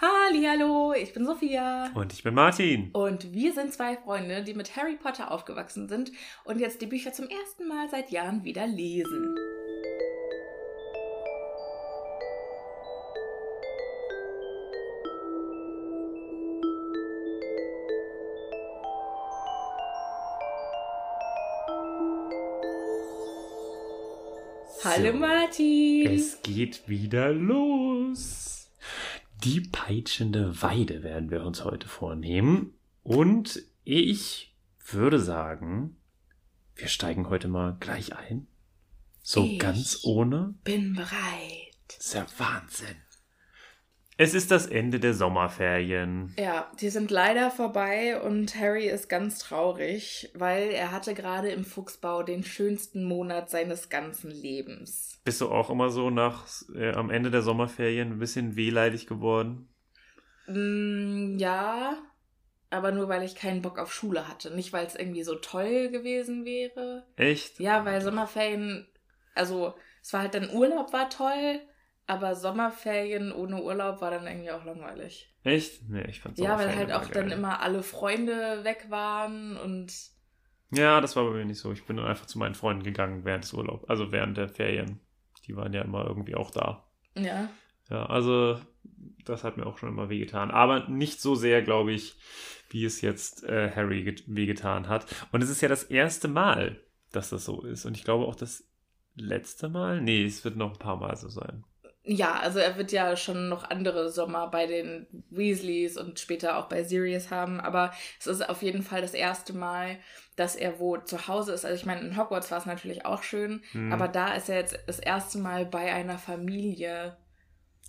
Hallo, ich bin Sophia. Und ich bin Martin. Und wir sind zwei Freunde, die mit Harry Potter aufgewachsen sind und jetzt die Bücher zum ersten Mal seit Jahren wieder lesen. Hallo So. Martin. Es geht wieder los. Die peitschende Weide werden wir uns heute vornehmen. Und ich würde sagen, wir steigen heute mal gleich ein. So Ich ganz ohne. bin bereit. Das ist ja Wahnsinn. Es ist das Ende der Sommerferien. Ja, die sind leider vorbei und Harry ist ganz traurig, weil er hatte gerade im Fuchsbau den schönsten Monat seines ganzen Lebens. Bist du auch immer so nach äh, am Ende der Sommerferien ein bisschen wehleidig geworden? Mm, ja, aber nur weil ich keinen Bock auf Schule hatte, nicht weil es irgendwie so toll gewesen wäre. Echt? Ja, weil Sommerferien, also es war halt dann Urlaub war toll, aber Sommerferien ohne Urlaub war dann irgendwie auch langweilig. Echt? Nee, ich fand's Ja, weil halt auch dann geil. immer alle Freunde weg waren und Ja, das war bei mir nicht so. Ich bin dann einfach zu meinen Freunden gegangen während des Urlaubs, also während der Ferien. Die waren ja immer irgendwie auch da. ja. Ja, also das hat mir auch schon immer wehgetan. Aber nicht so sehr, glaube ich, wie es jetzt äh, Harry get- wehgetan hat. Und es ist ja das erste Mal, dass das so ist. Und ich glaube auch das letzte Mal. Nee, es wird noch ein paar Mal so sein. Ja, also er wird ja schon noch andere Sommer bei den Weasleys und später auch bei Sirius haben, aber es ist auf jeden Fall das erste Mal, dass er wo zu Hause ist. Also ich meine, in Hogwarts war es natürlich auch schön, Hm. aber da ist er jetzt das erste Mal bei einer Familie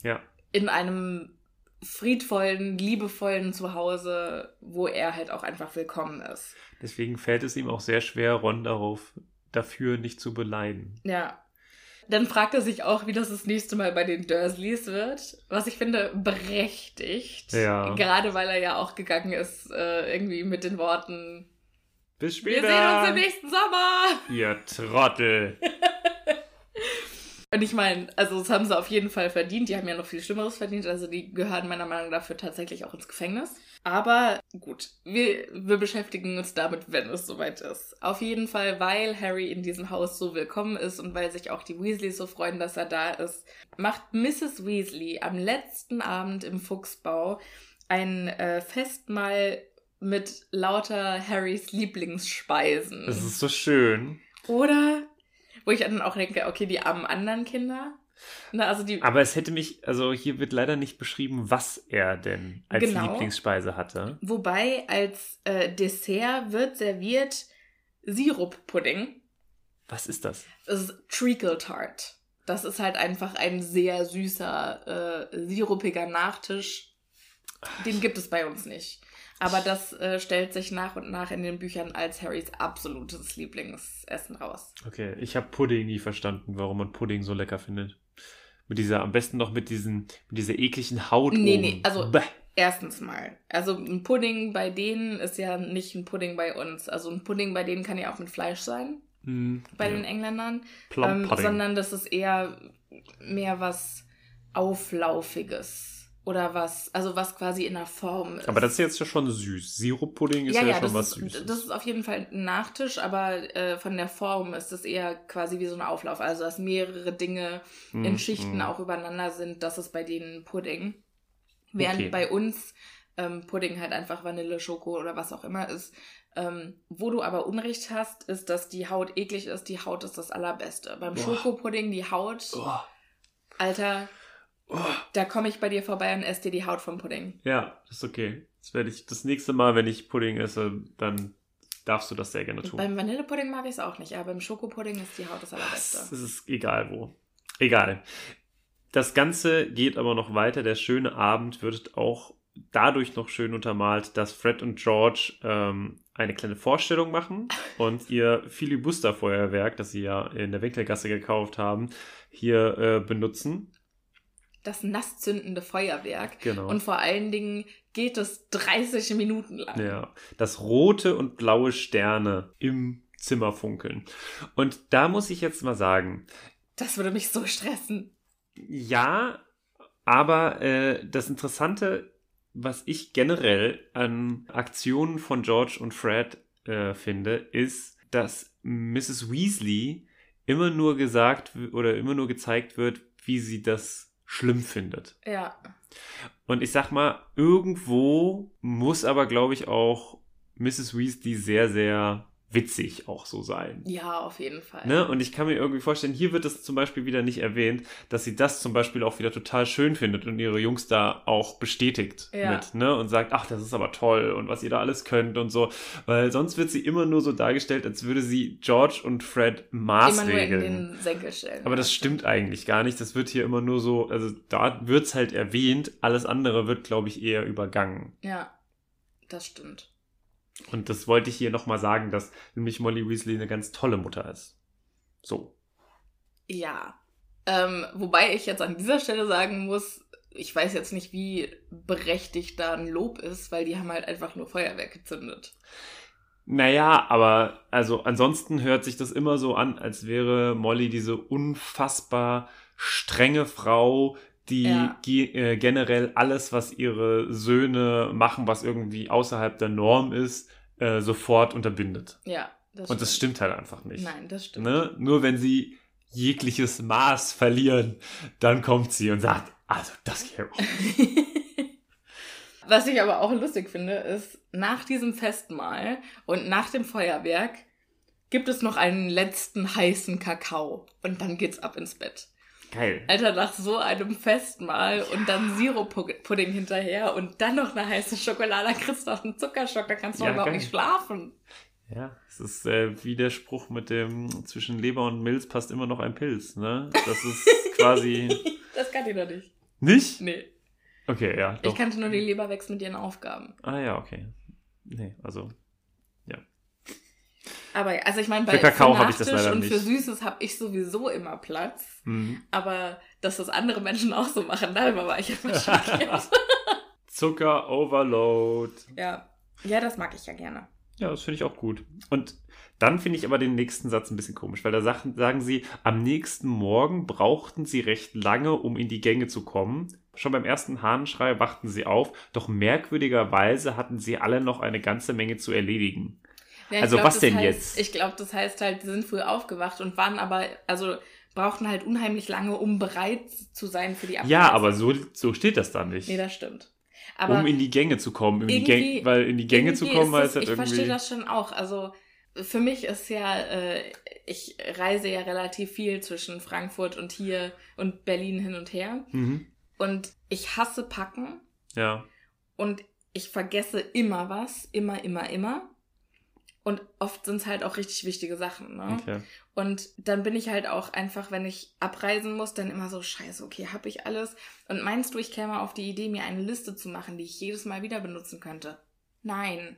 Ja. in einem friedvollen, liebevollen Zuhause, wo er halt auch einfach willkommen ist. Deswegen fällt es ihm auch sehr schwer, Ron darauf dafür nicht zu beleidigen. Ja. Dann fragt er sich auch, wie das das nächste Mal bei den Dursleys wird. Was ich finde, berechtigt. Ja. Gerade weil er ja auch gegangen ist, äh, irgendwie mit den Worten: Bis Wir später! sehen uns im nächsten Sommer! Ihr Trottel! Und ich meine, also das haben sie auf jeden Fall verdient. Die haben ja noch viel Schlimmeres verdient. Also die gehören meiner Meinung nach dafür tatsächlich auch ins Gefängnis. Aber gut, wir, wir beschäftigen uns damit, wenn es soweit ist. Auf jeden Fall, weil Harry in diesem Haus so willkommen ist und weil sich auch die Weasleys so freuen, dass er da ist, macht Mrs. Weasley am letzten Abend im Fuchsbau ein äh, Festmahl mit lauter Harrys Lieblingsspeisen. Das ist so schön. Oder? Wo ich dann auch denke, okay, die armen anderen Kinder. Na, also die. Aber es hätte mich, also hier wird leider nicht beschrieben, was er denn als Genau. Lieblingsspeise hatte. Wobei als äh, Dessert wird serviert Siruppudding. Was ist das? Das ist Treacle Tart. Das ist halt einfach ein sehr süßer, äh, sirupiger Nachtisch. Den gibt es bei uns nicht. Aber das äh, stellt sich nach und nach in den Büchern als Harrys absolutes Lieblingsessen raus. Okay, ich habe Pudding nie verstanden, warum man Pudding so lecker findet. Mit dieser, am besten noch mit diesen, mit dieser ekligen Haut. Nee, oben. nee, also- Bäh. Erstens mal. Also ein Pudding bei denen ist ja nicht ein Pudding bei uns. Also ein Pudding bei denen kann ja auch mit Fleisch sein, Hm, bei ja. den Engländern. Ähm, sondern das ist eher mehr was Auflaufiges. Oder was, also was quasi in der Form ist. Aber das ist jetzt ja schon süß. Sirup-Pudding ist ja, ja, schon das was ist, Süßes. Das ist auf jeden Fall ein Nachtisch, aber äh, von der Form ist es eher quasi wie so ein Auflauf. Also, dass mehrere Dinge in Mm, Schichten mm. auch übereinander sind, das ist bei denen Pudding. Während Okay. bei uns ähm, Pudding halt einfach Vanille, Schoko oder was auch immer ist. Ähm, wo du aber Unrecht hast, ist, dass die Haut eklig ist. Die Haut ist das Allerbeste. Beim Boah. Schokopudding, die Haut, Oh, Alter, oh. da komme ich bei dir vorbei und esse dir die Haut vom Pudding. Ja, das ist okay. Das werde ich das nächste Mal, wenn ich Pudding esse, dann darfst du das sehr gerne tun. Beim Vanillepudding mag ich es auch nicht, aber beim Schokopudding ist die Haut das Allerbeste. Es ist egal wo. Egal. Das Ganze geht aber noch weiter. Der schöne Abend wird auch dadurch noch schön untermalt, dass Fred und George ähm, eine kleine Vorstellung machen und ihr Filibuster-Feuerwerk, das sie ja in der Winkelgasse gekauft haben, hier äh, benutzen. Das nasszündende Feuerwerk. Genau. Und vor allen Dingen geht es 30 Minuten lang. Ja, dass rote und blaue Sterne im Zimmer funkeln. Und da muss ich jetzt mal sagen, Das würde mich so stressen. Ja, aber äh, das Interessante, was ich generell an Aktionen von George und Fred äh, finde, ist, dass Mrs. Weasley immer nur gesagt oder immer nur gezeigt wird, wie sie das schlimm findet. Ja. Und ich sag mal, irgendwo muss aber, glaube ich, auch Mrs. Weasley sehr, sehr witzig auch so sein. Ja, auf jeden Fall. Ne? Und ich kann mir irgendwie vorstellen, hier wird es zum Beispiel wieder nicht erwähnt, dass sie das zum Beispiel auch wieder total schön findet und ihre Jungs da auch bestätigt Ja. mit, ne? Und sagt, ach, das ist aber toll und was ihr da alles könnt und so. Weil sonst wird sie immer nur so dargestellt, als würde sie George und Fred Immer nur in maßregeln. den Senkel stellen. Aber das stimmt eigentlich gar nicht. Das wird hier immer nur so, also da wird's halt erwähnt, alles andere wird, glaube ich, eher übergangen. Ja, das stimmt. Und das wollte ich hier nochmal sagen, dass nämlich Molly Weasley eine ganz tolle Mutter ist. So. Ja. Ähm, wobei ich jetzt an dieser Stelle sagen muss, ich weiß jetzt nicht, wie berechtigt da ein Lob ist, weil die haben halt einfach nur Feuerwerk gezündet. Naja, aber also ansonsten hört sich das immer so an, als wäre Molly diese unfassbar strenge Frau, die Ja. äh, generell alles, was ihre Söhne machen, was irgendwie außerhalb der Norm ist, äh, sofort unterbindet. Ja, das Und das stimmt halt einfach nicht. Nein, das stimmt. Ne? Nur wenn sie jegliches Maß verlieren, dann kommt sie und sagt, also das geht auch. Was ich aber auch lustig finde, ist, nach diesem Festmahl und nach dem Feuerwerk gibt es noch einen letzten heißen Kakao. Und dann geht's ab ins Bett. Geil. Alter, nach so einem Festmahl und dann Sirup-Pudding hinterher und dann noch eine heiße Schokolade, kriegst du noch einen Zuckerschock, da kannst du Ja, überhaupt nicht schlafen. Ja, es ist äh, wie der Spruch mit dem zwischen Leber und Milz passt immer noch ein Pilz, ne? Das ist quasi Das kann ich noch nicht. nicht? Nee. Okay, ja, doch. Ich kannte nur die Leber wächst mit ihren Aufgaben. ah ja, okay. Nee, also Aber ja, also ich meine, bei Für Kakao für hab ich das leider und für nicht. Süßes habe ich sowieso immer Platz. mhm. Aber dass das andere Menschen auch so machen, darüber war ich einfach schockiert. Zucker Overload. ja. ja, das mag ich ja gerne. Ja, das finde ich auch gut. Und dann finde ich aber den nächsten Satz ein bisschen komisch, weil da sagen, sagen sie, am nächsten Morgen brauchten sie recht lange, um in die Gänge zu kommen. Schon beim ersten Hahnenschrei wachten sie auf, doch merkwürdigerweise hatten sie alle noch eine ganze Menge zu erledigen. Ja, ich Also glaub, was denn heißt, jetzt? Ich glaube, das heißt halt, die sind früh aufgewacht und waren aber, also brauchten halt unheimlich lange, um bereit zu sein für die Abreise. Ja, aber so, so steht das da nicht. Nee, das stimmt. Aber um in die Gänge zu kommen. In Gänge, weil in die Gänge zu kommen heißt halt Ich irgendwie. verstehe das schon auch. Also für mich ist ja, äh, ich reise ja relativ viel zwischen Frankfurt und hier und Berlin hin und her. Mhm. Und ich hasse Packen Ja. und ich vergesse immer was, immer, immer, immer. Und oft sind es halt auch richtig wichtige Sachen. Ne? Okay. Und dann bin ich halt auch einfach, wenn ich abreisen muss, dann immer so, scheiße, okay, habe ich alles? Und meinst du, ich käme auf die Idee, mir eine Liste zu machen, die ich jedes Mal wieder benutzen könnte? Nein.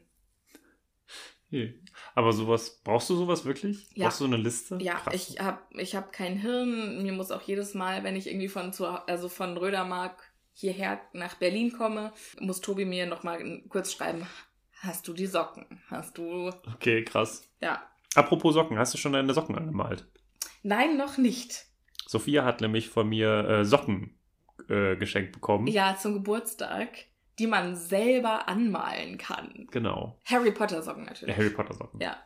Nee. Aber sowas, brauchst du sowas wirklich? Ja. Brauchst du eine Liste? Ja, Krass. ich habe ich hab kein Hirn. Mir muss auch jedes Mal, wenn ich irgendwie von, zu, also von Rödermark hierher nach Berlin komme, muss Tobi mir nochmal kurz schreiben, hast du die Socken? Hast du... Okay, krass. Ja. Apropos Socken, hast du schon deine Socken angemalt? Nein, noch nicht. Sophia hat nämlich von mir äh, Socken äh, geschenkt bekommen. Ja, zum Geburtstag, die man selber anmalen kann. Genau. Harry Potter Socken natürlich. Harry Potter Socken. Ja.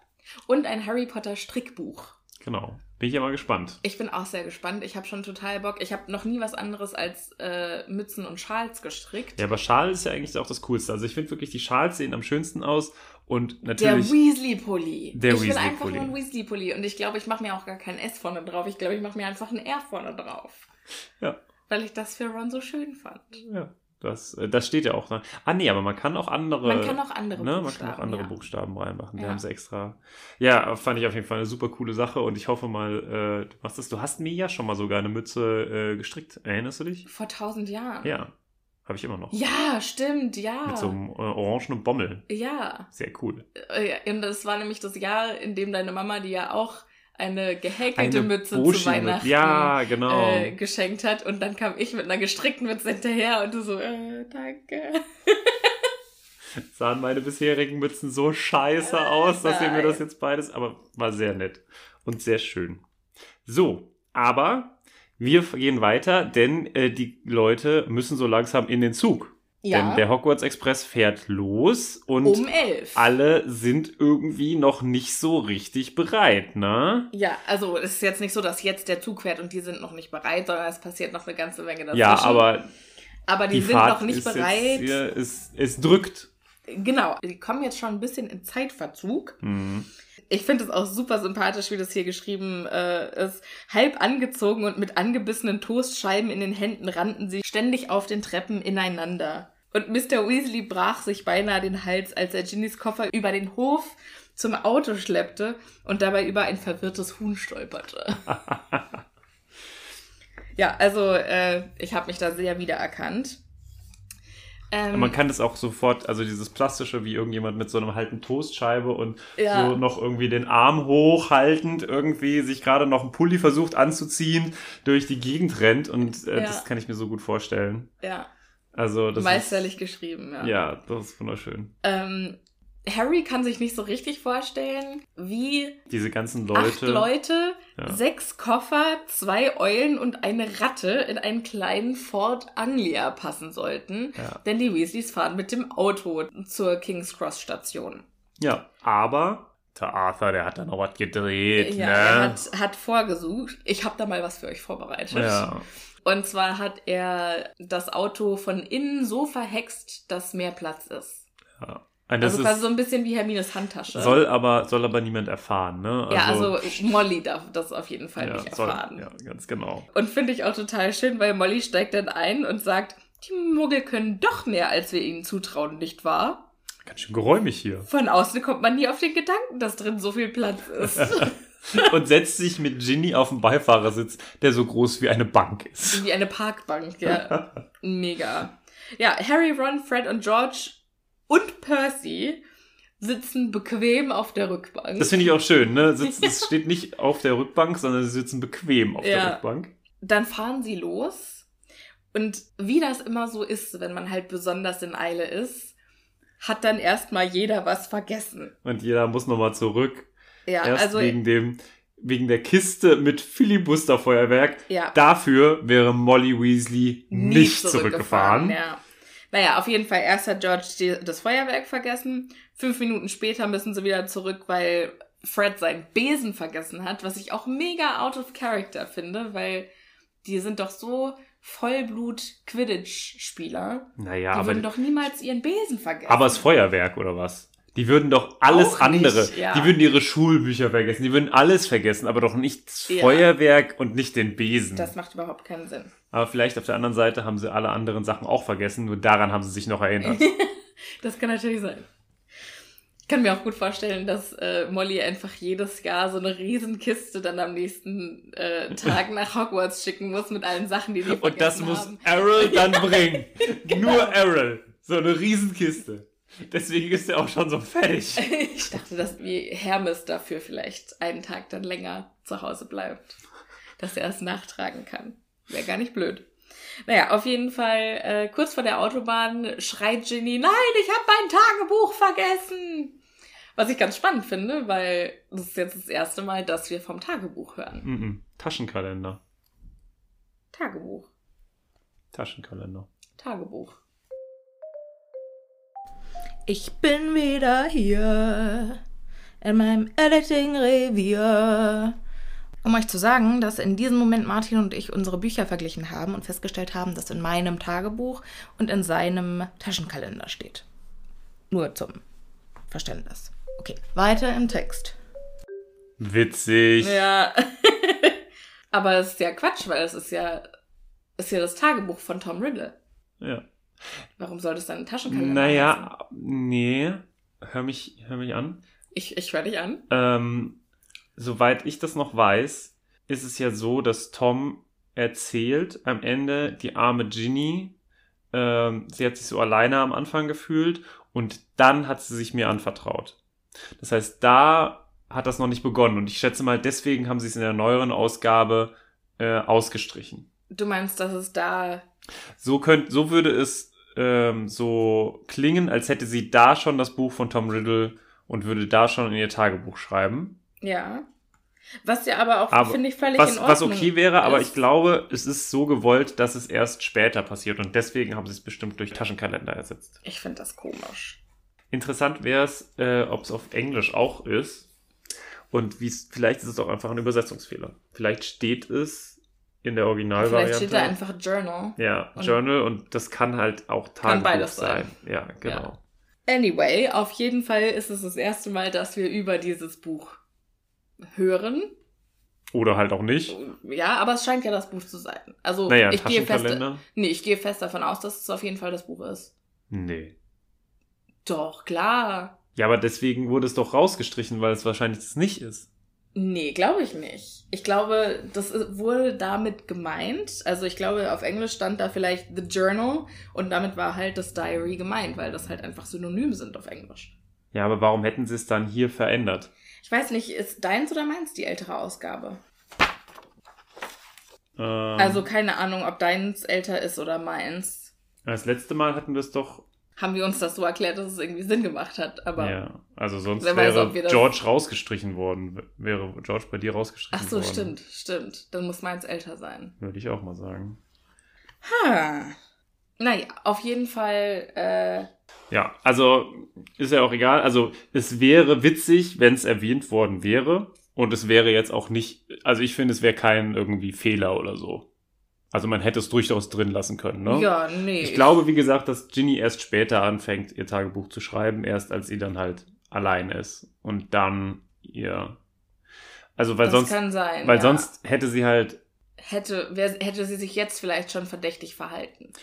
Und ein Harry Potter Strickbuch. Genau. Bin ich ja mal gespannt. Ich bin auch sehr gespannt. Ich habe schon total Bock. Ich habe noch nie was anderes als äh, Mützen und Schals gestrickt. Ja, aber Schal ist ja eigentlich auch das Coolste. Also ich finde wirklich, die Schals sehen am schönsten aus und Der natürlich. Weasley-Pulli. Der ich will einfach Weasley-Pulli. nur einen Weasley-Pulli. Und ich glaube, ich mache mir auch gar kein S vorne drauf. Ich glaube, ich mache mir einfach ein R vorne drauf. Ja. Weil ich das für Ron so schön fand. ja, das, äh, das steht ja auch. Ne? Ah, nee, aber man kann auch andere. Man kann auch andere ne? Man Buchstaben. kann auch andere ja. Buchstaben reinmachen. Die Ja. haben sie extra. Ja, fand ich auf jeden Fall eine super coole Sache und ich hoffe mal, äh, du machst das. Du hast mir ja schon mal sogar eine Mütze äh, gestrickt. Erinnerst du dich? Vor tausend Jahren. Ja. Habe ich immer noch. Ja, stimmt, ja. Mit so einem äh, orangenen Bommel. ja. Sehr cool. Äh, Und das war nämlich das Jahr, in dem deine Mama, die ja auch eine gehäkelte Eine Mütze zu Bushi-Mütze. Weihnachten Ja, genau. äh, geschenkt hat. Und dann kam ich mit einer gestrickten Mütze hinterher und du so, äh, danke. sahen meine bisherigen Mützen so scheiße aus, dass ihr mir das jetzt beides, aber war sehr nett und sehr schön. So, aber wir gehen weiter, denn äh, die Leute müssen so langsam in den Zug. Denn der Hogwarts Express fährt los und um alle sind irgendwie noch nicht so richtig bereit, ne? Ja, also es ist jetzt nicht so, dass jetzt der Zug fährt und die sind noch nicht bereit, sondern es passiert noch eine ganze Menge dazwischen. Ja, aber aber die, die, sind Fahrt noch nicht bereit. Jetzt es, es drückt. Genau, die kommen jetzt schon ein bisschen in Zeitverzug. Mhm. Ich finde es auch super sympathisch, wie das hier geschrieben äh, ist. Halb angezogen und mit angebissenen Toastscheiben in den Händen rannten sie ständig auf den Treppen ineinander. Und Mr. Weasley brach sich beinahe den Hals, als er Ginnys Koffer über den Hof zum Auto schleppte und dabei über ein verwirrtes Huhn stolperte. ja, also äh, ich habe mich da sehr wiedererkannt. Ähm, Man kann das auch sofort, also dieses plastische, wie irgendjemand mit so einem halten Toastscheibe und Ja. so noch irgendwie den Arm hochhaltend irgendwie sich gerade noch einen Pulli versucht anzuziehen, durch die Gegend rennt und äh, Ja. das kann ich mir so gut vorstellen. ja, Also das meisterlich geschrieben, ist, ja, das ist wunderschön. Ähm, Harry kann sich nicht so richtig vorstellen, wie Diese ganzen acht Leute. Leute, Ja. sechs Koffer, zwei Eulen und eine Ratte in einen kleinen Ford Anglia passen sollten. Ja. Denn die Weasleys fahren mit dem Auto zur King's Cross Station. Ja, aber der Arthur, der hat da noch was gedreht, Ja, ne? er hat, hat vorgesucht. Ich habe da mal was für euch vorbereitet. ja. Und zwar hat er das Auto von innen so verhext, dass mehr Platz ist. ja. Und das also quasi ist, so ein bisschen wie Hermines Handtasche. soll aber soll aber niemand erfahren, ne? ja, also Molly darf das auf jeden Fall ja, nicht soll, erfahren. ja, ganz genau. Und finde ich auch total schön, weil Molly steigt dann ein und sagt, die Muggel können doch mehr, als wir ihnen zutrauen, nicht wahr? Ganz schön geräumig hier. Von außen kommt man nie auf den Gedanken, dass drin so viel Platz ist. und setzt sich mit Ginny auf den Beifahrersitz, der so groß wie eine Bank ist. wie eine Parkbank, ja. Mega. Ja, Harry, Ron, Fred und George und Percy sitzen bequem auf der Rückbank. Das finde ich auch schön, ne? Sitzt, Es steht nicht auf der Rückbank, sondern sie sitzen bequem auf Ja. der Rückbank. Dann fahren sie los. Und wie das immer so ist, wenn man halt besonders in Eile ist, hat dann erstmal jeder was vergessen. Und jeder muss nochmal zurück. Ja, Erst also wegen dem, wegen der Kiste mit Filibusterfeuerwerk. ja, Dafür wäre Molly Weasley nie nicht zurückgefahren. Ja. Naja, auf jeden Fall, erst hat George die, das Feuerwerk vergessen. Fünf Minuten später müssen sie wieder zurück, weil Fred seinen Besen vergessen hat, was ich auch mega out of character finde, weil die sind doch so Vollblut-Quidditch-Spieler. Naja, die aber, würden doch niemals ihren Besen vergessen. aber das Feuerwerk oder was? Die würden doch alles Auch nicht, andere. ja. Die würden ihre Schulbücher vergessen. Die würden alles vergessen, aber doch nicht das Ja. Feuerwerk und nicht den Besen. das macht überhaupt keinen Sinn. Aber vielleicht auf der anderen Seite haben sie alle anderen Sachen auch vergessen, nur daran haben sie sich noch erinnert. Das kann natürlich sein. Ich kann mir auch gut vorstellen, dass äh, Molly einfach jedes Jahr so eine Riesenkiste dann am nächsten äh, Tag nach Hogwarts schicken muss mit allen Sachen, die die Und das muss haben. Errol dann bringen. Nur Errol. So eine Riesenkiste. Deswegen ist er auch schon so fertig. Ich dachte, dass wie Hermes dafür vielleicht einen Tag dann länger zu Hause bleibt, dass er es nachtragen kann. Wäre gar nicht blöd. Naja, auf jeden Fall, äh, kurz vor der Autobahn schreit Ginny, nein, ich habe mein Tagebuch vergessen. Was ich ganz spannend finde, weil das ist jetzt das erste Mal, dass wir vom Tagebuch hören. Mhm. Taschenkalender. Tagebuch. Taschenkalender. Tagebuch. Ich bin wieder hier in meinem Editing-Revier. Um euch zu sagen, dass in diesem Moment Martin und ich unsere Bücher verglichen haben und festgestellt haben, dass in meinem Tagebuch und in seinem Taschenkalender steht. Nur zum Verständnis. Okay, weiter im Text. Witzig. Ja. Aber es ist ja Quatsch, weil es ist ja, ist ja das Tagebuch von Tom Riddle. Ja. Warum soll das dann ein Taschenkalender heißen? Naja, nee. Hör mich, hör mich an. Ich, ich höre dich an. Ähm, soweit ich das noch weiß, ist es ja so, dass Tom erzählt am Ende, die arme Ginny, ähm, sie hat sich so alleine am Anfang gefühlt und dann hat sie sich mir anvertraut. Das heißt, da hat das noch nicht begonnen und ich schätze mal, deswegen haben sie es in der neueren Ausgabe äh, ausgestrichen. Du meinst, dass es da. So könnt, so würde es ähm, so klingen, als hätte sie da schon das Buch von Tom Riddle und würde da schon in ihr Tagebuch schreiben. Ja. Was ja aber auch, Aber finde ich, völlig was, in Ordnung was okay wäre, aber ist. ich glaube, es ist so gewollt, dass es erst später passiert und deswegen haben sie es bestimmt durch Taschenkalender ersetzt. Ich finde das komisch. Interessant wäre es, äh, ob es auf Englisch auch ist und wie es vielleicht ist es auch einfach ein Übersetzungsfehler. Vielleicht steht es in der Originalvariante. Vielleicht steht da einfach Journal. ja, und- Journal und das kann halt auch Tagebuch beides sein. sein. Ja, genau. Anyway, auf jeden Fall ist es das erste Mal, dass wir über dieses Buch hören. Oder halt auch nicht. Ja, aber es scheint ja das Buch zu sein. Also Naja, ich gehe fest, nee, ich gehe fest davon aus, dass es auf jeden Fall das Buch ist. Nee. Doch, klar. Ja, aber deswegen wurde es doch rausgestrichen, weil es wahrscheinlich das nicht ist. Nee, glaube ich nicht. Ich glaube, das ist- wurde damit gemeint. Also ich glaube, auf Englisch stand da vielleicht The Journal und damit war halt das Diary gemeint, weil das halt einfach synonym sind auf Englisch. Ja, aber warum hätten sie es dann hier verändert? Ich weiß nicht, ist deins oder meins die ältere Ausgabe? Ähm, Also keine Ahnung, ob deins älter ist oder meins. das letzte Mal hatten wir es doch. Haben wir uns das so erklärt, dass es irgendwie Sinn gemacht hat, aber. ja, also sonst weiß, wäre das- George rausgestrichen worden. Wäre George bei dir rausgestrichen Ach so, worden. stimmt, stimmt. Dann muss meins älter sein. Würde ich auch mal sagen. Ha. Naja, auf jeden Fall, äh, Ja, also ist ja auch egal. Also es wäre witzig, wenn es erwähnt worden wäre. Und es wäre jetzt auch nicht, also ich finde, es wäre kein irgendwie Fehler oder so. Also man hätte es durchaus drin lassen können, ne? ja, nee. Ich glaube, wie gesagt, dass Ginny erst später anfängt, ihr Tagebuch zu schreiben, erst als sie dann halt allein ist. Und dann ihr. Also, weil das sonst, kann sein. weil ja. sonst hätte sie halt, hätte, wer, hätte sie sich jetzt vielleicht schon verdächtig verhalten.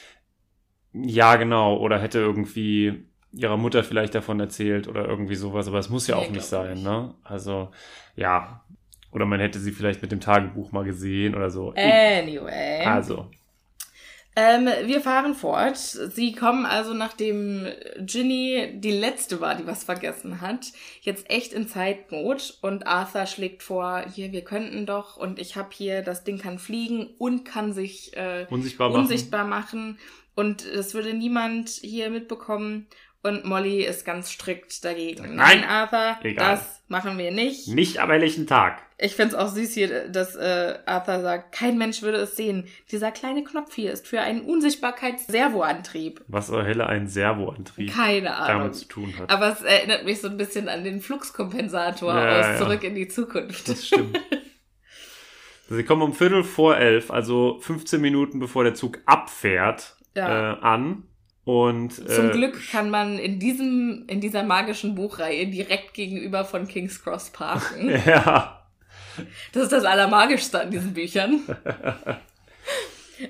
ja, genau, oder hätte irgendwie ihrer Mutter vielleicht davon erzählt oder irgendwie sowas, aber es muss ja Nee, auch nicht sein, nicht. ne? Also, ja. Oder man hätte sie vielleicht mit dem Tagebuch mal gesehen oder so. Anyway. Also, Ähm, wir fahren fort. Sie kommen also, nachdem Ginny die letzte war, die was vergessen hat, jetzt echt in Zeitnot und Arthur schlägt vor, hier, wir könnten doch und ich habe hier, das Ding kann fliegen und kann sich äh, unsichtbar machen. unsichtbar machen und es würde niemand hier mitbekommen und Molly ist ganz strikt dagegen. Nein. Arthur, Egal. das machen wir nicht. Nicht am helllichen Tag. Ich find's auch süß hier, dass äh, Arthur sagt, kein Mensch würde es sehen. Dieser kleine Knopf hier ist für einen Unsichtbarkeits-Servoantrieb. Was zur Hölle ein Servoantrieb Keine Ahnung. damit zu tun hat. Aber es erinnert mich so ein bisschen an den Fluxkompensator Ja, aus ja. Zurück in die Zukunft. Das stimmt. Sie kommen um Viertel vor elf, also 15 Minuten bevor der Zug abfährt, Ja. äh, an. Und Zum äh, Glück kann man in diesem, in dieser magischen Buchreihe direkt gegenüber von King's Cross parken. Ja, Das ist das Allermagischste an diesen Büchern.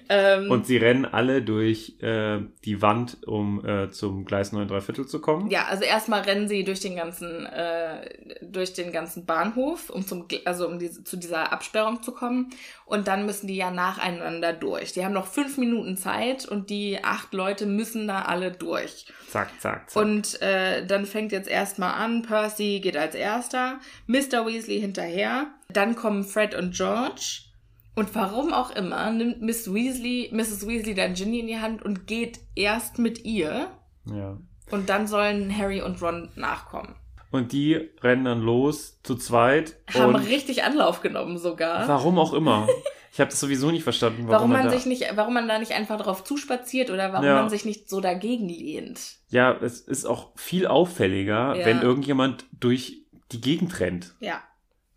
ähm, und sie rennen alle durch äh, die Wand, um äh, zum Gleis 9 Viertel zu kommen. Ja, also erstmal rennen sie durch den ganzen, äh, durch den ganzen Bahnhof, um zum, also um diese, zu dieser Absperrung zu kommen. Und dann müssen die ja nacheinander durch. Die haben noch fünf Minuten Zeit und die acht Leute müssen da alle durch. Zack, zack, zack. Und äh, dann fängt jetzt erstmal an, Percy geht als erster, Mr. Weasley hinterher, dann kommen Fred und George. Und warum auch immer nimmt Miss Weasley, Mrs. Weasley dann Ginny in die Hand und geht erst mit ihr. ja. Und dann sollen Harry und Ron nachkommen. Und die rennen dann los zu zweit. Haben richtig Anlauf genommen sogar. warum auch immer. Ich habe das sowieso nicht verstanden, warum, Warum man da, sich nicht, warum man da nicht einfach drauf zuspaziert oder warum Ja. man sich nicht so dagegen lehnt. Ja, es ist auch viel auffälliger, Ja. wenn irgendjemand durch die Gegend rennt. Ja.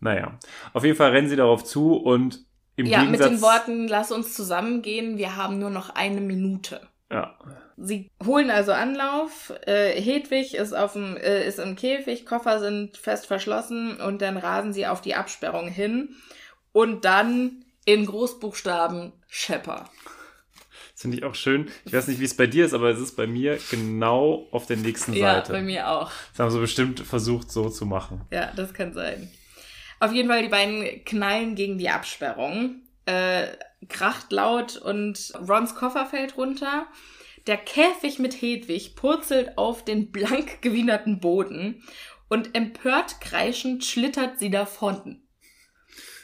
Naja, auf jeden Fall rennen sie darauf zu und im ja, mit Gegensatz... den Worten, lass uns zusammengehen, wir haben nur noch eine Minute. Ja, Sie holen also Anlauf. Äh, Hedwig ist, auf dem, äh, ist im Käfig, Koffer sind fest verschlossen und dann rasen sie auf die Absperrung hin. Und dann in Großbuchstaben Shepper. das finde ich auch schön. Ich weiß nicht, wie es bei dir ist, aber es ist bei mir genau auf der nächsten Ja, Seite. bei mir auch. Das haben sie bestimmt versucht so zu machen. Ja, das kann sein. Auf jeden Fall, die beiden knallen gegen die Absperrung. Äh, kracht laut und Rons Koffer fällt runter. Der Käfig mit Hedwig purzelt auf den blank gewienerten Boden und empört kreischend schlittert sie davon.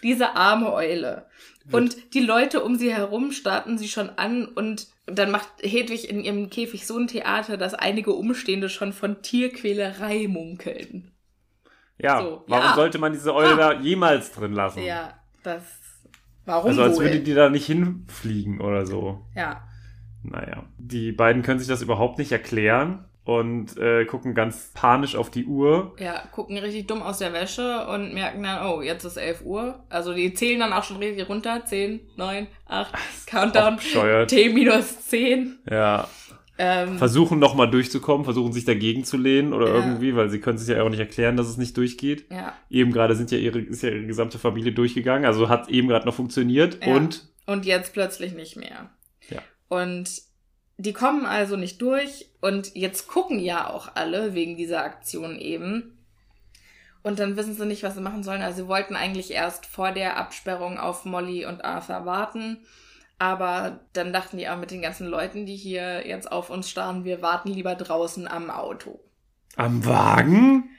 Diese arme Eule. Und die Leute um sie herum starten sie schon an und dann macht Hedwig in ihrem Käfig so ein Theater, dass einige Umstehende schon von Tierquälerei munkeln. Ja, So, warum ja. sollte man diese Eule Ah. da jemals drin lassen? Ja, das. Warum Also als wohl? würde die da nicht hinfliegen oder so. ja, Naja. Die beiden können sich das überhaupt nicht erklären und äh, gucken ganz panisch auf die Uhr. ja, gucken richtig dumm aus der Wäsche und merken dann, oh, jetzt ist 11 Uhr. Also die zählen dann auch schon richtig runter. 10, 9, 8, Auch Countdown. T minus 10. Ja. Ähm, Versuchen nochmal durchzukommen, versuchen sich dagegen zu lehnen oder Ja. irgendwie, weil sie können sich ja auch nicht erklären, dass es nicht durchgeht. ja. Eben gerade sind ja ihre, ist ja ihre gesamte Familie durchgegangen, also hat eben gerade noch funktioniert Ja. und Und jetzt plötzlich nicht mehr. Ja. Und die kommen also nicht durch und jetzt gucken ja auch alle wegen dieser Aktion eben. Und dann wissen sie nicht, was sie machen sollen. Also sie wollten eigentlich erst vor der Absperrung auf Molly und Arthur warten. Aber dann dachten die auch mit den ganzen Leuten, die hier jetzt auf uns starren, wir warten lieber draußen am Auto. am Wagen?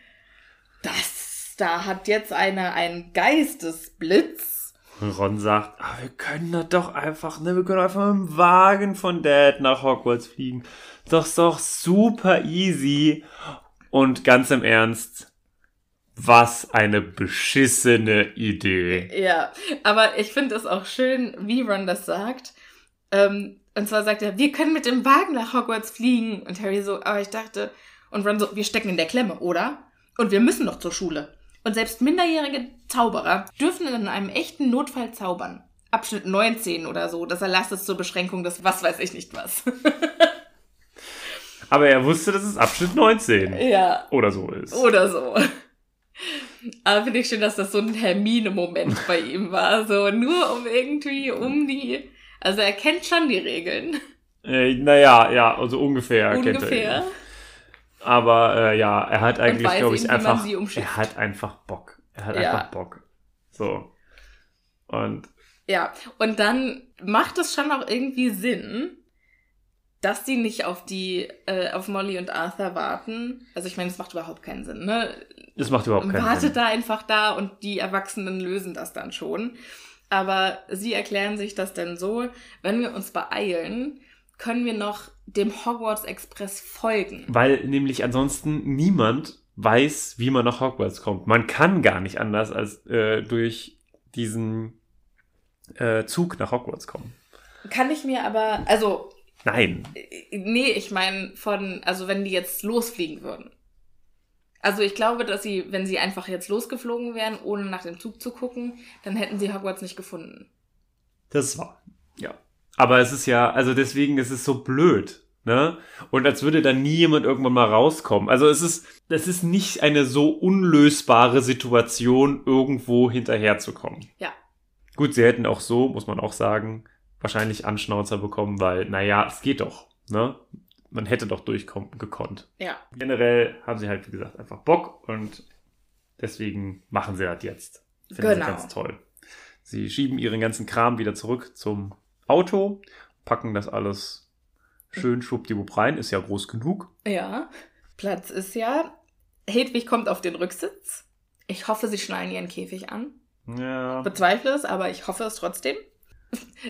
Das, da hat jetzt eine einen Geistesblitz. Ron sagt, ah, wir können da doch einfach, ne, wir können einfach mit dem Wagen von Dad nach Hogwarts fliegen. Das ist doch super easy. Und ganz im Ernst, was eine beschissene Idee. Ja, aber ich finde es auch schön, wie Ron das sagt. Ähm, und zwar sagt er, wir können mit dem Wagen nach Hogwarts fliegen. Und Harry so, aber ich dachte, und Ron so, wir stecken in der Klemme, oder? Und wir müssen noch zur Schule. Und selbst minderjährige Zauberer dürfen in einem echten Notfall zaubern. Abschnitt 19 oder so. Das erlasst es zur Beschränkung des was weiß ich nicht was. Aber er wusste, dass es Abschnitt 19 ja, oder so ist. oder so. Aber finde ich schön, dass das so ein Hermine-Moment bei ihm war. So nur um irgendwie um die. Also er kennt schon die Regeln. Äh, naja, ja, also ungefähr. kennt er ungefähr. ihn. Aber äh, ja, er hat eigentlich, glaube eben, ich, man einfach. Er hat einfach Bock. Er hat Ja. einfach Bock. So. Und Ja, und dann macht es schon auch irgendwie Sinn, dass die nicht auf die, äh, auf Molly und Arthur warten. Also ich meine, es macht überhaupt keinen Sinn, ne? das macht überhaupt keinen Wartet Sinn. da einfach da und die Erwachsenen lösen das dann schon. Aber sie erklären sich das dann so, wenn wir uns beeilen, können wir noch dem Hogwarts Express folgen. Weil nämlich ansonsten niemand weiß, wie man nach Hogwarts kommt. Man kann gar nicht anders als äh, durch diesen äh, Zug nach Hogwarts kommen. Kann ich mir aber, also, Nein. äh, nee, ich meine von, also wenn die jetzt losfliegen würden. Also ich glaube, dass sie, wenn sie einfach jetzt losgeflogen wären, ohne nach dem Zug zu gucken, dann hätten sie Hogwarts nicht gefunden. Das war. Ja. Aber es ist ja, also deswegen ist es so blöd. Ne? Und als würde da nie jemand irgendwann mal rauskommen. Also es ist, das ist nicht eine so unlösbare Situation, irgendwo hinterherzukommen. Ja. Gut, sie hätten auch so, muss man auch sagen, wahrscheinlich Anschnauzer bekommen, weil, naja, es geht doch. Ne? Man hätte doch durchkommen gekonnt. Ja. Generell haben sie halt, wie gesagt, einfach Bock und deswegen machen sie das jetzt. Finde Genau. ich ganz toll. Sie schieben ihren ganzen Kram wieder zurück zum Auto, packen das alles schön schwuppdiwupp rein, ist ja groß genug. Ja. Platz ist ja. Hedwig kommt auf den Rücksitz. Ich hoffe, sie schnallen ihren Käfig an. Ja. Bezweifle es, aber ich hoffe es trotzdem.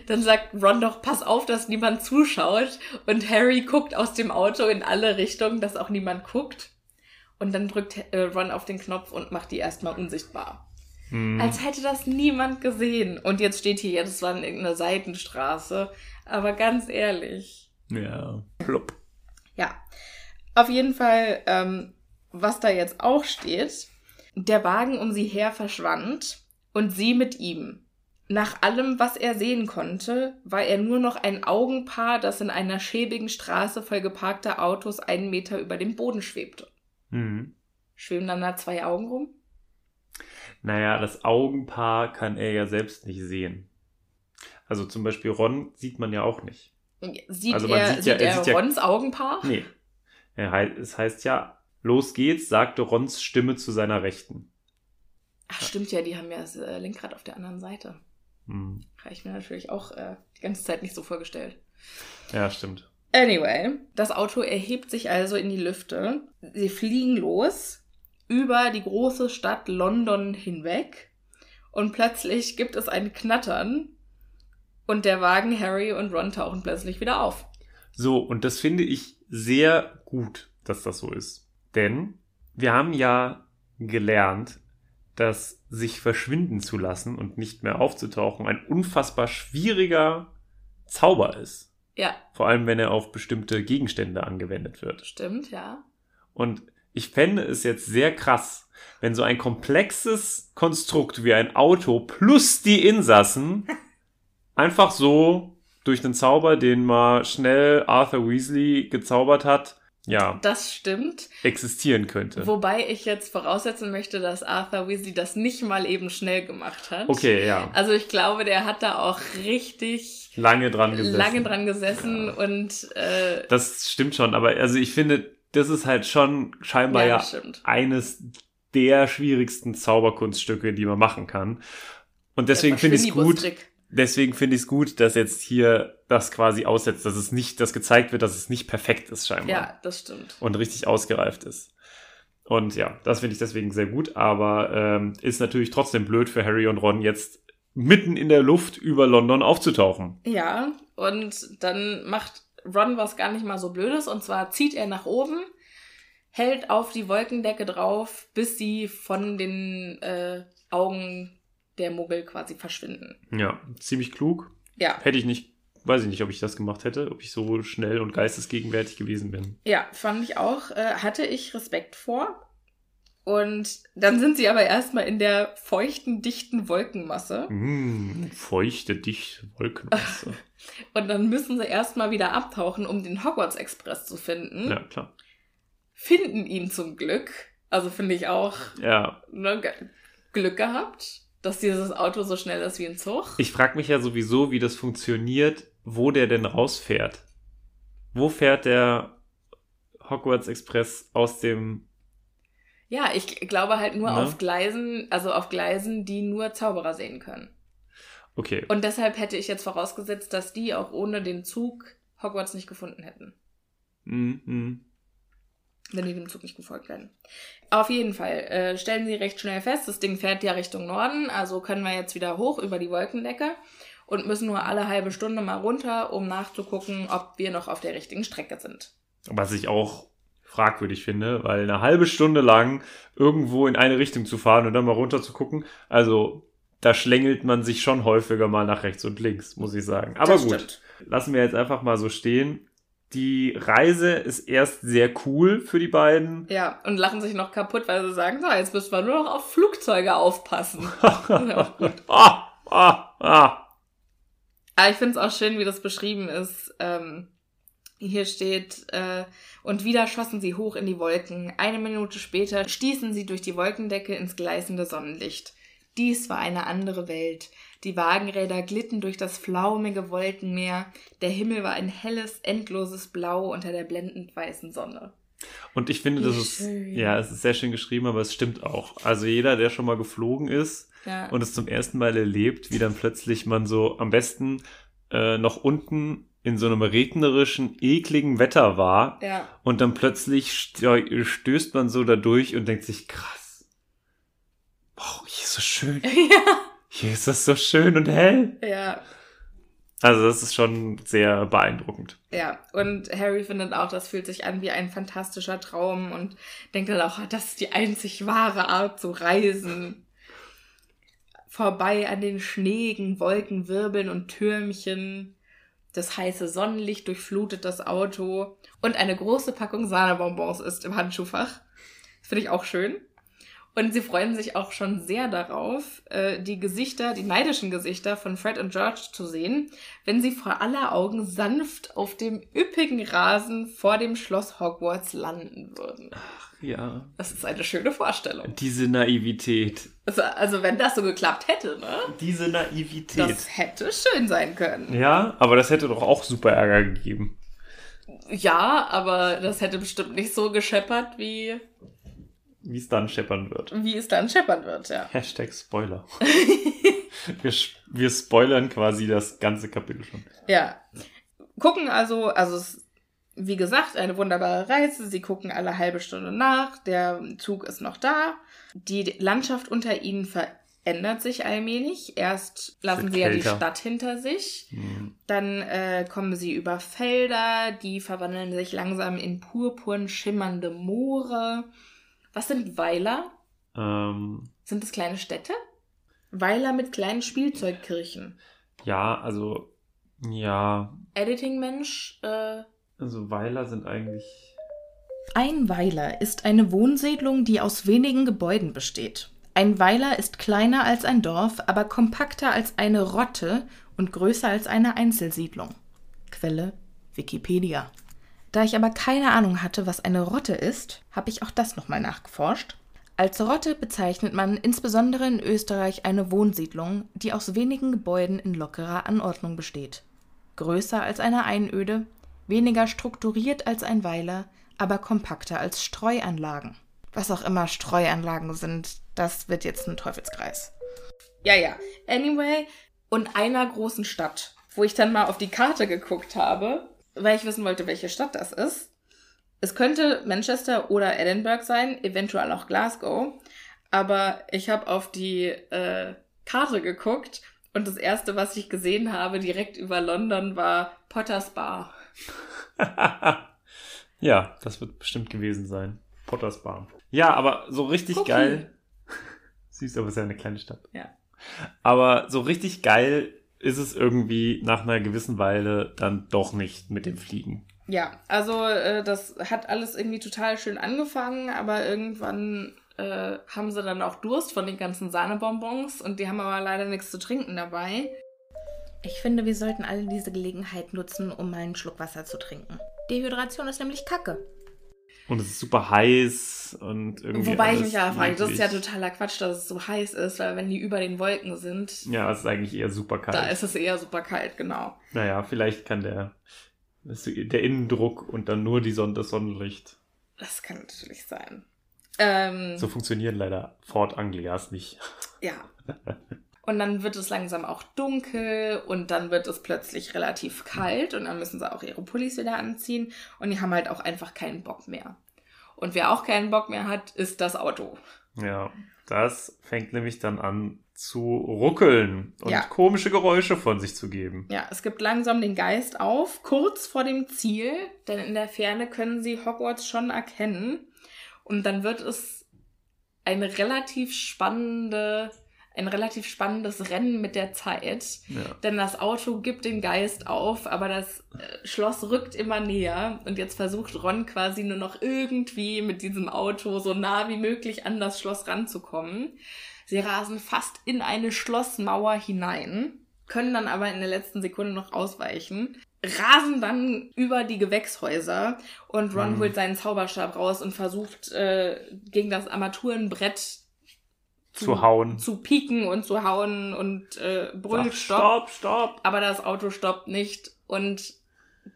Dann sagt Ron doch, pass auf, dass niemand zuschaut. Und Harry guckt aus dem Auto in alle Richtungen, dass auch niemand guckt. Und dann drückt äh, Ron auf den Knopf und macht die erstmal unsichtbar. Hm. Als hätte das niemand gesehen. Und jetzt steht hier, ja, das war in irgendeiner Seitenstraße. Aber ganz ehrlich. Ja. Plopp. Ja. Auf jeden Fall, ähm, was da jetzt auch steht, der Wagen um sie her verschwand und sie mit ihm. Nach allem, was er sehen konnte, war er nur noch ein Augenpaar, das in einer schäbigen Straße voll geparkter Autos einen Meter über dem Boden schwebte. Mhm. Schweben dann da zwei Augen rum? Naja, das Augenpaar kann er ja selbst nicht sehen. Also zum Beispiel Ron sieht man ja auch nicht. Sieht Also man er, sieht sieht ja- er er sieht ja- Rons Augenpaar? Nee. Es heißt ja, los geht's, sagte Rons Stimme zu seiner Rechten. Ach, stimmt ja, die haben ja das äh, Lenkrad auf der anderen Seite. Hm. Habe ich mir natürlich auch äh, die ganze Zeit nicht so vorgestellt. Ja, stimmt. Anyway, das Auto erhebt sich also in die Lüfte. Sie fliegen los über die große Stadt London hinweg und plötzlich gibt es ein Knattern und der Wagen Harry und Ron tauchen plötzlich wieder auf. So, und das finde ich sehr gut, dass das so ist. Denn wir haben ja gelernt, dass sich verschwinden zu lassen und nicht mehr aufzutauchen ein unfassbar schwieriger Zauber ist. Ja, Vor allem, wenn er auf bestimmte Gegenstände angewendet wird. stimmt, ja. Und ich fände es jetzt sehr krass, wenn so ein komplexes Konstrukt wie ein Auto plus die Insassen einfach so durch einen Zauber, den mal schnell Arthur Weasley gezaubert hat, ja, Das stimmt. existieren könnte. Wobei ich jetzt voraussetzen möchte, dass Arthur Weasley das nicht mal eben schnell gemacht hat. Okay, ja. Also ich glaube, der hat da auch richtig Lange dran gesessen. lange dran gesessen und äh, Das stimmt schon, aber also ich finde, das ist halt schon scheinbar Ja, ja, eines der schwierigsten Zauberkunststücke, die man machen kann. Und deswegen finde ich es gut, Verschwindibus-Trick. Deswegen finde ich es gut, dass jetzt hier das quasi aussetzt, dass es nicht, dass gezeigt wird, dass es nicht perfekt ist scheinbar Ja, das stimmt. und richtig ausgereift ist. Und ja, das finde ich deswegen sehr gut, aber ähm, ist natürlich trotzdem blöd für Harry und Ron jetzt mitten in der Luft über London aufzutauchen. Ja, und dann macht Ron was gar nicht mal so Blödes und zwar zieht er nach oben, hält auf die Wolkendecke drauf, bis sie von den äh, Augen der Muggel quasi verschwinden. Ja, ziemlich klug. Ja, Hätte ich nicht, weiß ich nicht, ob ich das gemacht hätte, ob ich so schnell und geistesgegenwärtig gewesen bin. ja, fand ich auch, äh, hatte ich Respekt vor. Und dann sind sie aber erstmal in der feuchten, dichten Wolkenmasse. Mmh, feuchte, dicht, Wolkenmasse. Und dann müssen sie erstmal wieder abtauchen, um den Hogwarts Express zu finden. ja, klar. Finden ihn zum Glück. Also finde ich auch Ja, ne, Glück gehabt, dass dieses Auto so schnell ist wie ein Zug. ich frage mich ja sowieso, wie das funktioniert, wo der denn rausfährt. Wo fährt der Hogwarts Express aus dem... Ja, ich glaube halt nur Ne? auf Gleisen, also auf Gleisen, die nur Zauberer sehen können. Okay, Und deshalb hätte ich jetzt vorausgesetzt, dass die auch ohne den Zug Hogwarts nicht gefunden hätten. mm. Wenn die dem Zug nicht gefolgt werden. Auf jeden Fall äh, stellen sie recht schnell fest, das Ding fährt ja Richtung Norden, also können wir jetzt wieder hoch über die Wolkendecke und müssen nur alle halbe Stunde mal runter, um nachzugucken, ob wir noch auf der richtigen Strecke sind. Was ich auch fragwürdig finde, weil eine halbe Stunde lang irgendwo in eine Richtung zu fahren und dann mal runter zu gucken, also da schlängelt man sich schon häufiger mal nach rechts und links, muss ich sagen. Aber Das gut, stimmt. lassen wir jetzt einfach mal so stehen. Die Reise ist erst sehr cool für die beiden. Ja, und lachen sich noch kaputt, weil sie sagen, so, jetzt müssen wir nur noch auf Flugzeuge aufpassen. ja, ah, ah, ah. Aber ich finde es auch schön, wie das beschrieben ist. Ähm, hier steht, äh, und wieder schossen sie hoch in die Wolken. Eine Minute später stießen sie durch die Wolkendecke ins gleißende Sonnenlicht. Dies war eine andere Welt. Die Wagenräder glitten durch das flaumige Wolkenmeer. Der Himmel war ein helles, endloses Blau unter der blendend weißen Sonne. Und ich finde, Wie das ist, ja, es ist sehr schön geschrieben, aber es stimmt auch. Also jeder, der schon mal geflogen ist Ja, und es zum ersten Mal erlebt, wie dann plötzlich man so am besten äh, noch unten in so einem regnerischen, ekligen Wetter war ja, und dann plötzlich stö stößt man so da durch und denkt sich, krass. Wow, hier ist so schön. ja, Hier ist das so schön und hell. ja. Also das ist schon sehr beeindruckend. Ja, und Harry findet auch, das fühlt sich an wie ein fantastischer Traum und denkt dann auch, das ist die einzig wahre Art zu reisen. Vorbei an den schneeigen Wolkenwirbeln und Türmchen. Das heiße Sonnenlicht durchflutet das Auto und eine große Packung Sahnebonbons ist im Handschuhfach. Finde ich auch schön. Und sie freuen sich auch schon sehr darauf, äh, die Gesichter, die neidischen Gesichter von Fred und George zu sehen, wenn sie vor aller Augen sanft auf dem üppigen Rasen vor dem Schloss Hogwarts landen würden. Ja. Das ist eine schöne Vorstellung. Diese Naivität. Also, also wenn das so geklappt hätte, ne? Diese Naivität. Das hätte schön sein können. ja, aber das hätte doch auch super Ärger gegeben. Ja, aber das hätte bestimmt nicht so gescheppert, wie, Wie es dann scheppern wird. wie es dann scheppern wird, ja. Hashtag Spoiler. wir, wir spoilern quasi das ganze Kapitel schon. Ja. Gucken also, also es, wie gesagt, eine wunderbare Reise. Sie gucken alle halbe Stunde nach. Der Zug ist noch da. Die Landschaft unter ihnen verändert sich allmählich. Erst lassen sie ja die. Stadt hinter sich. Hm. Dann äh, kommen sie über Felder, die verwandeln sich langsam in purpurn schimmernde Moore. Was sind Weiler? Ähm, Sind es kleine Städte? Weiler mit kleinen Spielzeugkirchen. ja, also, ja, Editing-Mensch, äh, also Weiler sind eigentlich. Ein Weiler ist eine Wohnsiedlung, die aus wenigen Gebäuden besteht. Ein Weiler ist kleiner als ein Dorf, aber kompakter als eine Rotte und größer als eine Einzelsiedlung. Quelle Wikipedia. Da ich aber keine Ahnung hatte, was eine Rotte ist, habe ich auch das nochmal nachgeforscht. Als Rotte bezeichnet man insbesondere in Österreich eine Wohnsiedlung, die aus wenigen Gebäuden in lockerer Anordnung besteht. Größer als eine Einöde, weniger strukturiert als ein Weiler, aber kompakter als Streuanlagen. Was auch immer Streuanlagen sind, das wird jetzt ein Teufelskreis. Ja, ja. Anyway, und einer großen Stadt, wo ich dann mal auf die Karte geguckt habe, weil ich wissen wollte, welche Stadt das ist. Es könnte Manchester oder Edinburgh sein, eventuell auch Glasgow. Aber ich habe auf die äh, Karte geguckt und das erste, was ich gesehen habe, direkt über London, war Potters Bar. ja, das wird bestimmt gewesen sein. Potters Bar. Ja, aber so richtig Cookie. geil. Süß, aber es ist ja eine kleine Stadt. Ja. Aber so richtig geil ist es irgendwie nach einer gewissen Weile dann doch nicht mit dem Fliegen. Ja, also äh, das hat alles irgendwie total schön angefangen, aber irgendwann äh, haben sie dann auch Durst von den ganzen Sahnebonbons und die haben aber leider nichts zu trinken dabei. Ich finde, wir sollten alle diese Gelegenheit nutzen, um mal einen Schluck Wasser zu trinken. Dehydration ist nämlich Kacke. Und es ist super heiß und irgendwie. Wobei ich mich ja frage, das ist ja totaler Quatsch, dass es so heiß ist, weil wenn die über den Wolken sind, Ja, es ist eigentlich eher super kalt. da ist es eher super kalt, genau. Naja, vielleicht kann der, der Innendruck und dann nur die Sonne, das Sonnenlicht. Das kann natürlich sein. Ähm, So funktionieren leider Ford Anglias nicht. Ja. Und dann wird es langsam auch dunkel und dann wird es plötzlich relativ kalt und dann müssen sie auch ihre Pullis wieder anziehen und die haben halt auch einfach keinen Bock mehr. Und wer auch keinen Bock mehr hat, ist das Auto. Ja, das fängt nämlich dann an zu ruckeln und Ja. komische Geräusche von sich zu geben. Ja, es gibt langsam den Geist auf, kurz vor dem Ziel, denn in der Ferne können sie Hogwarts schon erkennen. Und dann wird es eine relativ spannende, ein relativ spannendes Rennen mit der Zeit. Ja. Denn das Auto gibt den Geist auf, aber das äh, Schloss rückt immer näher. Und jetzt versucht Ron quasi nur noch irgendwie mit diesem Auto so nah wie möglich an das Schloss ranzukommen. Sie rasen fast in eine Schlossmauer hinein, können dann aber in der letzten Sekunde noch ausweichen, rasen dann über die Gewächshäuser und Ron Mhm. holt seinen Zauberstab raus und versucht äh, gegen das Armaturenbrett Zu hauen. zu pieken und zu hauen und äh, brüllt Stopp. stopp, stopp. Aber das Auto stoppt nicht und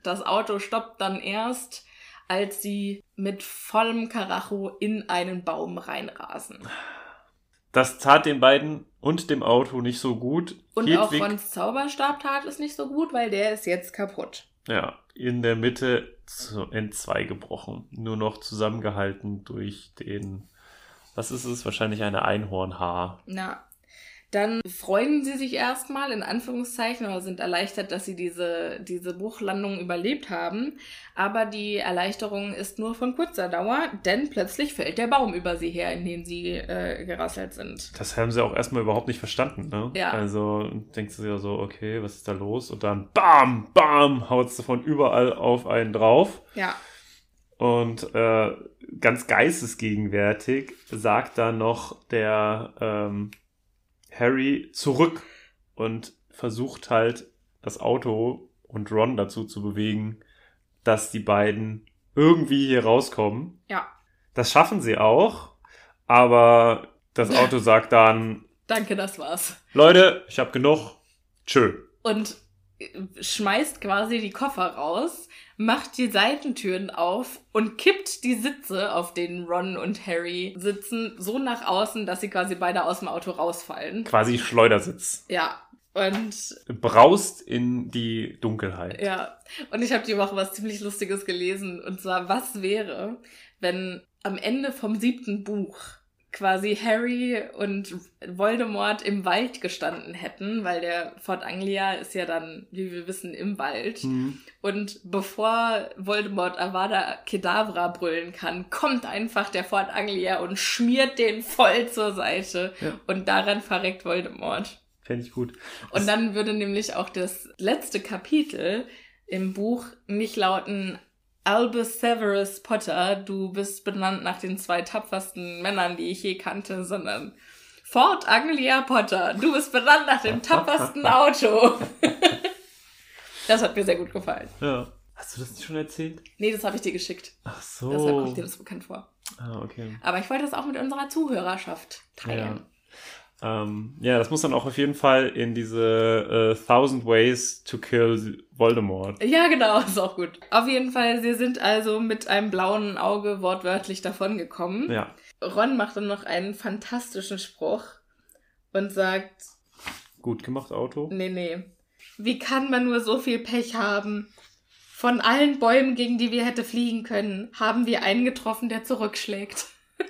das Auto stoppt dann erst, als sie mit vollem Karacho in einen Baum reinrasen. Das tat den beiden und dem Auto nicht so gut. Und Hedwig, auch Rons Zauberstab tat es nicht so gut, weil der ist jetzt kaputt. ja, in der Mitte zu, in zwei gebrochen. Nur noch zusammengehalten durch den, was ist es? Wahrscheinlich eine Einhornhaar. Na, Dann freuen sie sich erstmal in Anführungszeichen oder sind erleichtert, dass sie diese, diese Bruchlandung überlebt haben. Aber die Erleichterung ist nur von kurzer Dauer, denn plötzlich fällt der Baum über sie her, in den sie äh, gerasselt sind. Das haben sie auch erstmal überhaupt nicht verstanden, ne? Ja. Also denkst du ja so, okay, was ist da los? Und dann bam, bam, haut es von überall auf einen drauf. Ja. Und äh, ganz geistesgegenwärtig sagt dann noch der ähm, Harry zurück und versucht halt das Auto und Ron dazu zu bewegen, dass die beiden irgendwie hier rauskommen. Ja. Das schaffen sie auch, aber das Auto sagt dann, Danke, das war's. Leute, ich hab genug. Tschö. und schmeißt quasi die Koffer raus, macht die Seitentüren auf und kippt die Sitze, auf denen Ron und Harry sitzen, so nach außen, dass sie quasi beide aus dem Auto rausfallen. Quasi Schleudersitz. Ja. Und Braust in die Dunkelheit. ja, und ich habe die Woche was ziemlich Lustiges gelesen. Und zwar, was wäre, wenn am Ende vom siebten Buch quasi Harry und Voldemort im Wald gestanden hätten, weil der Fort Anglia ist ja dann, wie wir wissen, im Wald. Mhm. Und bevor Voldemort Avada Kedavra brüllen kann, kommt einfach der Fort Anglia und schmiert den voll zur Seite. Ja. Und daran verreckt Voldemort. Fände ich gut. Und dann würde nämlich auch das letzte Kapitel im Buch nicht lauten Albus Severus Potter, du bist benannt nach den zwei tapfersten Männern, die ich je kannte, sondern Fort Anglia Potter, du bist benannt nach dem tapfersten Auto. das hat mir sehr gut gefallen. Ja. Hast du das nicht schon erzählt? Nee, das habe ich dir geschickt. Ach so. Deshalb kommt dir das bekannt vor. Ah, okay. Aber ich wollte das auch mit unserer Zuhörerschaft teilen. Ähm, ja, das muss dann auch auf jeden Fall in diese äh, Thousand Ways to Kill Voldemort. Ja, genau, ist auch gut. Auf jeden Fall, sie sind also mit einem blauen Auge wortwörtlich davongekommen. Ja. Ron macht dann noch einen fantastischen Spruch und sagt, Gut gemacht, Auto. nee, nee, wie kann man nur so viel Pech haben? Von allen Bäumen, gegen die wir hätte fliegen können, haben wir einen getroffen, der zurückschlägt.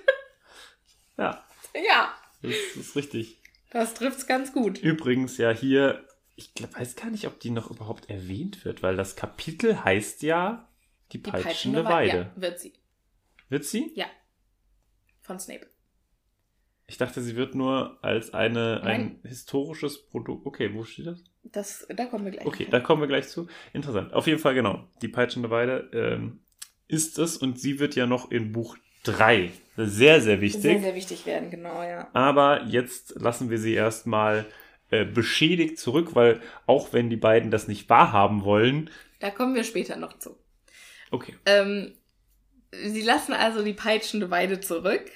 Ja, Ja, das ist richtig. das trifft's ganz gut. Übrigens ja hier, ich glaub, weiß gar nicht, ob die noch überhaupt erwähnt wird, weil das Kapitel heißt ja die, Die peitschende Wei- Weide. Ja, wird sie. Wird sie? Ja. Von Snape. Ich dachte, sie wird nur als eine, ein historisches Produkt. Okay, wo steht das? Das, da kommen wir gleich. Okay, noch da hin. kommen wir gleich zu. Interessant. Auf jeden Fall, genau. Die peitschende Weide ähm, ist es und sie wird ja noch in Buch 3 sehr, sehr wichtig. Sehr, sehr wichtig werden, genau, ja. Aber jetzt lassen wir sie erstmal äh, beschädigt zurück, weil auch wenn die beiden das nicht wahrhaben wollen. Da kommen wir später noch zu. Okay. Ähm, sie lassen also die peitschende Weide zurück,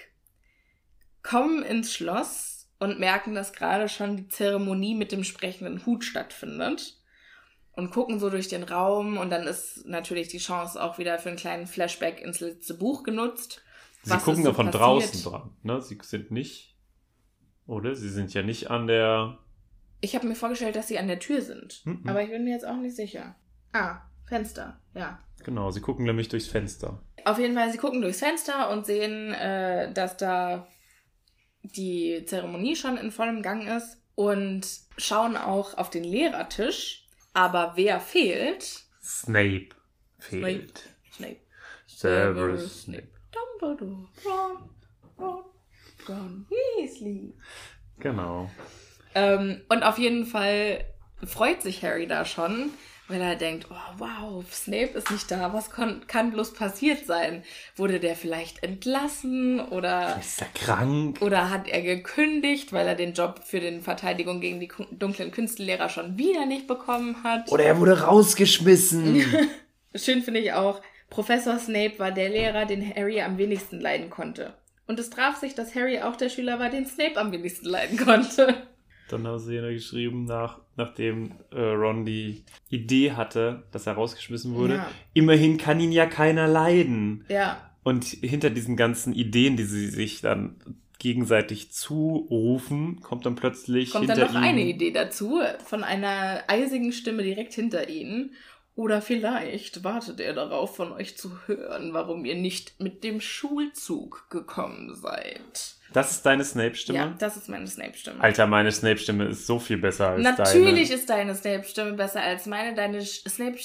kommen ins Schloss und merken, dass gerade schon die Zeremonie mit dem sprechenden Hut stattfindet. Und gucken so durch den Raum und dann ist natürlich die Chance auch wieder für einen kleinen Flashback ins letzte Buch genutzt. Sie Was gucken da so von passiert? draußen dran. Ne? Sie sind nicht. Oder? Sie sind ja nicht an der. Ich habe mir vorgestellt, dass sie an der Tür sind, Mhm. aber ich bin mir jetzt auch nicht sicher. Ah, Fenster, ja. Genau, sie gucken nämlich durchs Fenster. Auf jeden Fall, sie gucken durchs Fenster und sehen, äh, dass da die Zeremonie schon in vollem Gang ist und schauen auch auf den Lehrertisch. Aber wer fehlt? Snape fehlt. Snape. Severus Snape. Ron. Ron. Ron Weasley. Genau. Ähm, und auf jeden Fall freut sich Harry da schon, weil er denkt, oh wow, Snape ist nicht da, was kann bloß passiert sein? Wurde der vielleicht entlassen oder, Ist er krank? oder hat er gekündigt, weil er den Job für den Verteidigung gegen die dunklen Künstlehrer schon wieder nicht bekommen hat? Oder er wurde rausgeschmissen. Schön finde ich auch, Professor Snape war der Lehrer, den Harry am wenigsten leiden konnte. Und es traf sich, dass Harry auch der Schüler war, den Snape am wenigsten leiden konnte. Dann haben sie ja geschrieben, nach, nachdem äh, Ron die Idee hatte, dass er rausgeschmissen wurde. Ja. Immerhin kann ihn ja keiner leiden. Ja, Und hinter diesen ganzen Ideen, die sie sich dann gegenseitig zurufen, kommt dann plötzlich kommt hinter dann noch ihm eine Idee dazu von einer eisigen Stimme direkt hinter ihnen. Oder vielleicht wartet er darauf, von euch zu hören, warum ihr nicht mit dem Schulzug gekommen seid. Das ist deine Snape-Stimme? Ja, das ist meine Snape-Stimme. Alter, meine Snape-Stimme ist so viel besser als Natürlich deine. ist deine Snape-Stimme besser als meine. Deine Snape-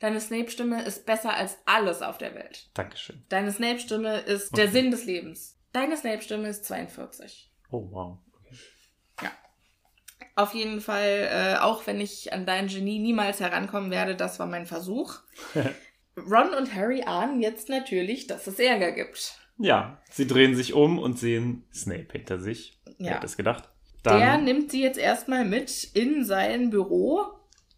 deine Snape-Stimme ist besser als alles auf der Welt. Dankeschön. Deine Snape-Stimme ist der Okay. Sinn des Lebens. Deine Snape-Stimme ist 42. Oh, wow. Auf jeden Fall, äh, auch wenn ich an dein Genie niemals herankommen werde, das war mein Versuch. Ron und Harry ahnen jetzt natürlich, dass es Ärger gibt. Ja, sie drehen sich um und sehen Snape hinter sich. Wer Ja. hätte es gedacht? Der Dann, nimmt sie jetzt erstmal mit in sein Büro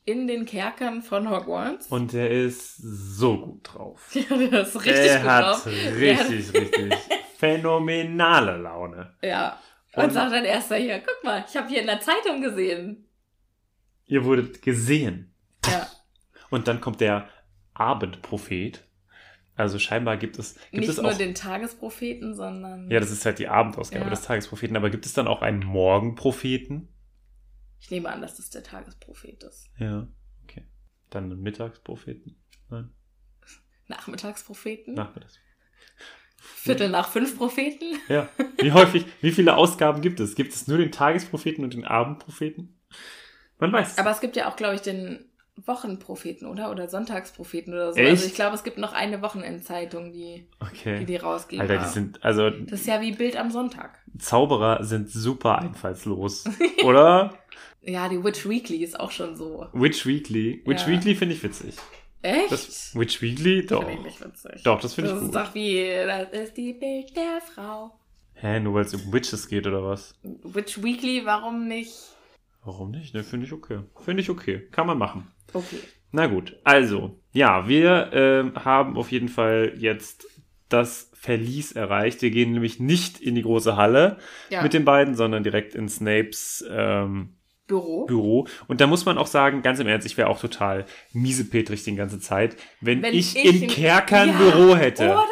in den Kerkern von Hogwarts. und er ist so gut drauf. Ja, der ist richtig er gut hat drauf. richtig, richtig phänomenale Laune. Ja. Und, Und- sagt dann erst so hier, guck mal, ich habe hier in der Zeitung gesehen. Ihr wurdet gesehen. Ja. Und dann kommt der Abendprophet. Also scheinbar gibt es, gibt Nicht es nur auch. den Tagespropheten, sondern. Ja, das ist halt die Abendausgabe Ja. des Tagespropheten. Aber gibt es dann auch einen Morgenpropheten? Ich nehme an, dass das der Tagesprophet ist. Ja, okay. Dann einen Mittagspropheten? Nein, Nachmittagspropheten? Nachmittags. Viertel nach fünf Propheten? Ja. Wie häufig, wie viele Ausgaben gibt es? Gibt es nur den Tagespropheten und den Abendpropheten? Man weiß. Aber es gibt ja auch, glaube ich, den Wochenpropheten, oder? Oder Sonntagspropheten oder so. Echt? Also ich glaube, es gibt noch eine Wochenendzeitung, die die, okay. die rausgeben. Alter, die sind, also das ist ja wie Bild am Sonntag. Zauberer sind super einfallslos. Oder? Ja, die Witch Weekly ist auch schon so. Witch Weekly. Witch Ja. Weekly finde ich witzig. Echt? Das, Witch Weekly? Doch. Finde ich nicht witzig. Doch, das finde Das ich ist gut. doch wie, das ist die Bild der Frau. Hä, nur weil es um Witches geht oder was? Witch Weekly, warum nicht? Warum nicht? Ne, finde ich okay. Finde ich okay. Kann man machen. Okay. Na gut, also, ja, wir ähm, haben auf jeden Fall jetzt das Verlies erreicht. Wir gehen nämlich nicht in die große Halle Ja. mit den beiden, sondern direkt in Snapes ähm, Büro. Büro. Und da muss man auch sagen, ganz im Ernst, ich wäre auch total miesepetrig die ganze Zeit, wenn, Wenn ich, ich in in- Kerkern Ja, Büro hätte. Oder?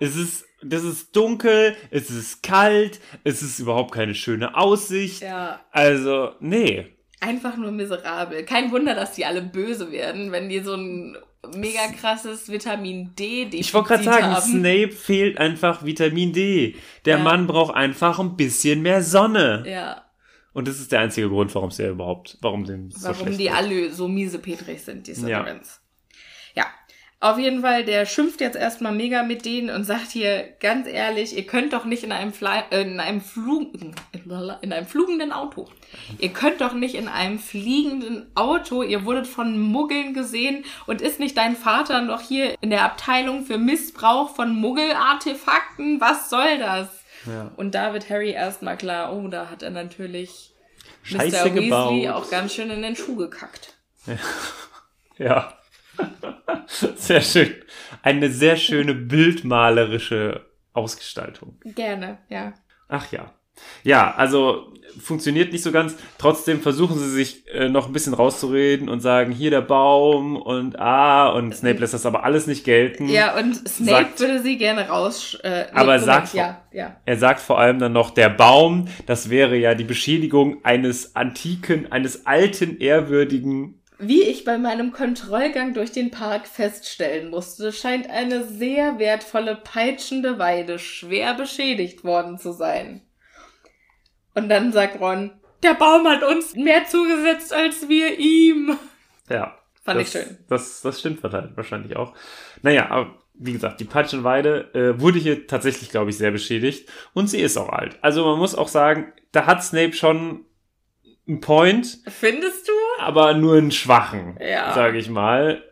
Es ist, das ist dunkel, es ist kalt, es ist überhaupt keine schöne Aussicht. Ja. Also, nee. Einfach nur miserabel. Kein Wunder, dass die alle böse werden, wenn die so ein mega krasses Vitamin D Defizit Ich wollte gerade sagen, haben. Snape fehlt einfach Vitamin D. Der Ja. Mann braucht einfach ein bisschen mehr Sonne. Ja. Und das ist der einzige Grund, warum ja überhaupt, warum dem so Warum die geht. alle so miesepetrig sind, die Ja. Slytherins. Ja. Auf jeden Fall, der schimpft jetzt erstmal mega mit denen und sagt hier ganz ehrlich, ihr könnt doch nicht in einem Fly äh, in einem Flug in einem flugenden Auto. Ihr könnt doch nicht in einem fliegenden Auto, ihr wurdet von Muggeln gesehen und ist nicht dein Vater noch hier in der Abteilung für Missbrauch von Muggelartefakten? Was soll das? Ja. Und da wird Harry erstmal klar, oh, da hat er natürlich Scheiße Mr. Weasley gebaut. auch ganz schön in den Schuh gekackt. Ja. sehr schön. Eine sehr schöne bildmalerische Ausgestaltung. Gerne, ja. Ach ja. Ja, also funktioniert nicht so ganz. Trotzdem versuchen sie sich äh, noch ein bisschen rauszureden und sagen, hier der Baum und ah, und Snape lässt das aber alles nicht gelten. Ja, und Snape Sagt- würde sie gerne raus. Äh, nee, Aber Moment, sagt- ja, ja. Er sagt vor allem dann noch, der Baum, das wäre ja die Beschädigung eines antiken, eines alten, ehrwürdigen. Wie ich bei meinem Kontrollgang durch den Park feststellen musste, scheint eine sehr wertvolle peitschende Weide schwer beschädigt worden zu sein. Und dann sagt Ron, der Baum hat uns mehr zugesetzt als wir ihm. Ja. Fand das, ich schön. Das, das stimmt verteilt wahrscheinlich auch. Naja, aber wie gesagt, die Peitschenweide äh, wurde hier tatsächlich, glaube ich, sehr beschädigt. Und sie ist auch alt. Also man muss auch sagen, da hat Snape schon einen Point, Findest du? aber nur einen schwachen, Ja. sage ich mal.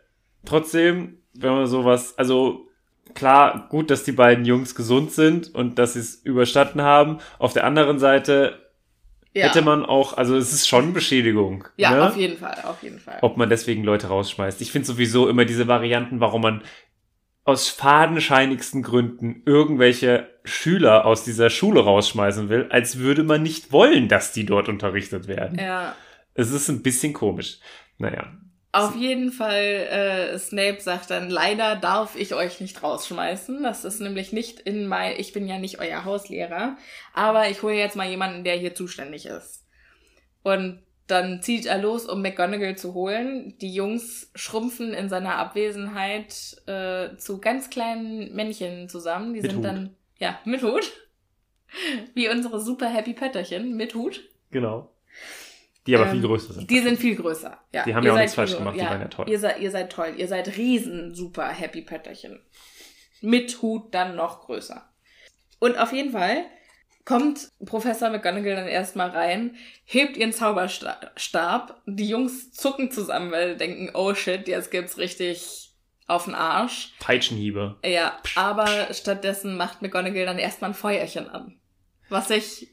Trotzdem, wenn man sowas, also klar, gut, dass die beiden Jungs gesund sind und dass sie es überstanden haben. Auf der anderen Seite Ja. hätte man auch, also es ist schon Beschädigung. ja, ne? auf jeden Fall, auf jeden Fall. ob man deswegen Leute rausschmeißt. Ich finde sowieso immer diese Varianten, warum man aus fadenscheinigsten Gründen irgendwelche Schüler aus dieser Schule rausschmeißen will, als würde man nicht wollen, dass die dort unterrichtet werden. Ja. Es ist ein bisschen komisch. Naja. Auf jeden Fall, äh, Snape sagt dann, leider darf ich euch nicht rausschmeißen. Das ist nämlich nicht in mein, ich bin ja nicht euer Hauslehrer, aber ich hole jetzt mal jemanden, der hier zuständig ist. Und dann zieht er los, um McGonagall zu holen. Die Jungs schrumpfen in seiner Abwesenheit äh, zu ganz kleinen Männchen zusammen. Die Mit sind Hut. dann, ja, mit Hut. Wie unsere super Happy Pötterchen mit Hut. Genau. Die aber Ähm, viel größer sind. Die sind viel größer. Ja, Die haben Ihr ja auch nichts falsch gemacht, die waren ja toll. Ihr seid, ihr seid toll. Ihr seid riesen super Happy Pötterchen. Mit Hut dann noch größer. Und auf jeden Fall kommt Professor McGonagall dann erstmal rein, hebt ihren Zauberstab. Die Jungs zucken zusammen, weil sie denken, oh shit, jetzt gibt's richtig auf den Arsch. Peitschenhiebe. Ja, aber stattdessen macht McGonagall dann erstmal ein Feuerchen an. Was ich.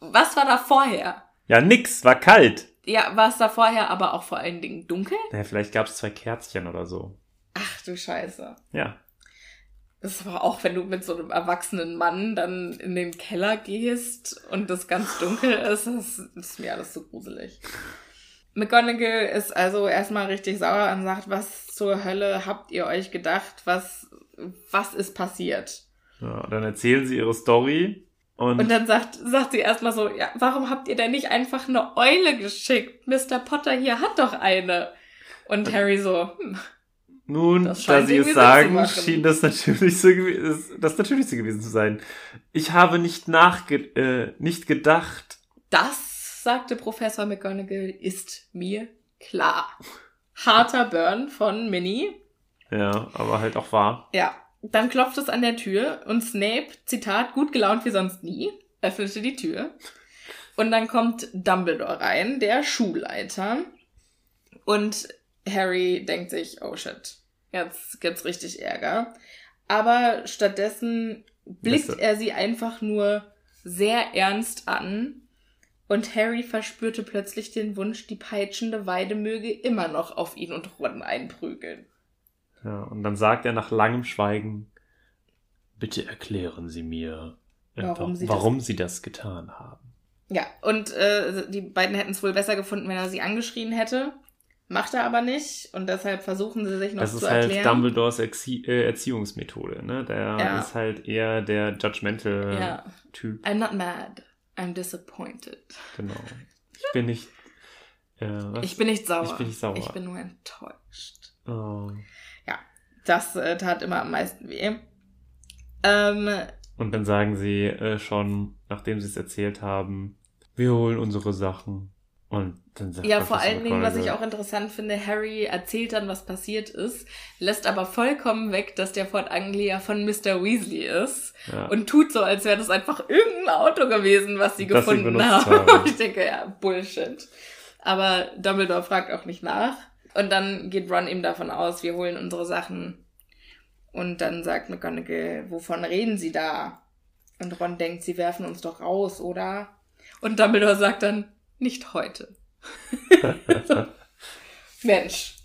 Was war da vorher? Ja, nix, war kalt. Ja, war es da vorher aber auch vor allen Dingen dunkel? Naja, vielleicht gab es zwei Kerzchen oder so. Ach du Scheiße. Ja. Das ist aber auch, wenn du mit so einem erwachsenen Mann dann in den Keller gehst und das ganz dunkel ist, das ist mir alles so gruselig. McGonagall ist also erstmal richtig sauer und sagt, was zur Hölle habt ihr euch gedacht? Was, was ist passiert? ja. Dann erzählen sie ihre Story und, Und dann sagt, sagt sie erstmal so, ja, warum habt ihr denn nicht einfach eine Eule geschickt? Mr. Potter hier hat doch eine. Und Harry so, hm, nun, da sie es sagen, schien das natürlich so das natürlich so gewesen zu sein. Ich habe nicht nachge äh, nicht gedacht. das, sagte Professor McGonagall, ist mir klar. Harter Burn von Minnie. Ja, aber halt auch wahr. Ja, dann klopft es an der Tür und Snape, Zitat, gut gelaunt wie sonst nie, öffnete die Tür. Und dann kommt Dumbledore rein, der Schulleiter. Und Harry denkt sich, oh shit, jetzt gibt's richtig Ärger. Aber stattdessen blickt Beste. er sie einfach nur sehr ernst an. Und Harry verspürte plötzlich den Wunsch, die peitschende Weide möge immer noch auf ihn und Ron einprügeln. Ja, und dann sagt er nach langem Schweigen, bitte erklären Sie mir, Warum Sie warum das- Sie das getan haben. Ja, und äh, die beiden hätten es wohl besser gefunden, wenn er sie angeschrien hätte. Macht er aber nicht und deshalb versuchen sie sich noch Das zu ist halt erklären. Dumbledores Erzie äh, Erziehungsmethode, ne? Der Ja. ist halt eher der judgmental Ja. Typ. I'm not mad, I'm disappointed. Genau. Ich bin nicht. Äh? Ich bin nicht sauer. Ich bin nicht sauer. Ich bin nur enttäuscht. Oh. Das äh, tat immer am meisten weh. Ähm, Und dann sagen sie äh, schon, nachdem sie es erzählt haben, wir holen unsere Sachen. Und dann sagt ja, vor allen Dingen, was ich auch interessant finde, Harry erzählt dann, was passiert ist, lässt aber vollkommen weg, dass der Fort Anglia von Mr. Weasley ist. ja, und tut so, als wäre das einfach irgendein Auto gewesen, was sie Das sie gefunden benutzt haben. haben. Ich denke, ja, Bullshit. Aber Dumbledore fragt auch nicht nach. Und dann geht Ron eben davon aus, wir holen unsere Sachen. Und dann sagt McGonagall, wovon reden sie da? Und Ron denkt, sie werfen uns doch raus, oder? Und Dumbledore sagt dann, nicht heute. Mensch.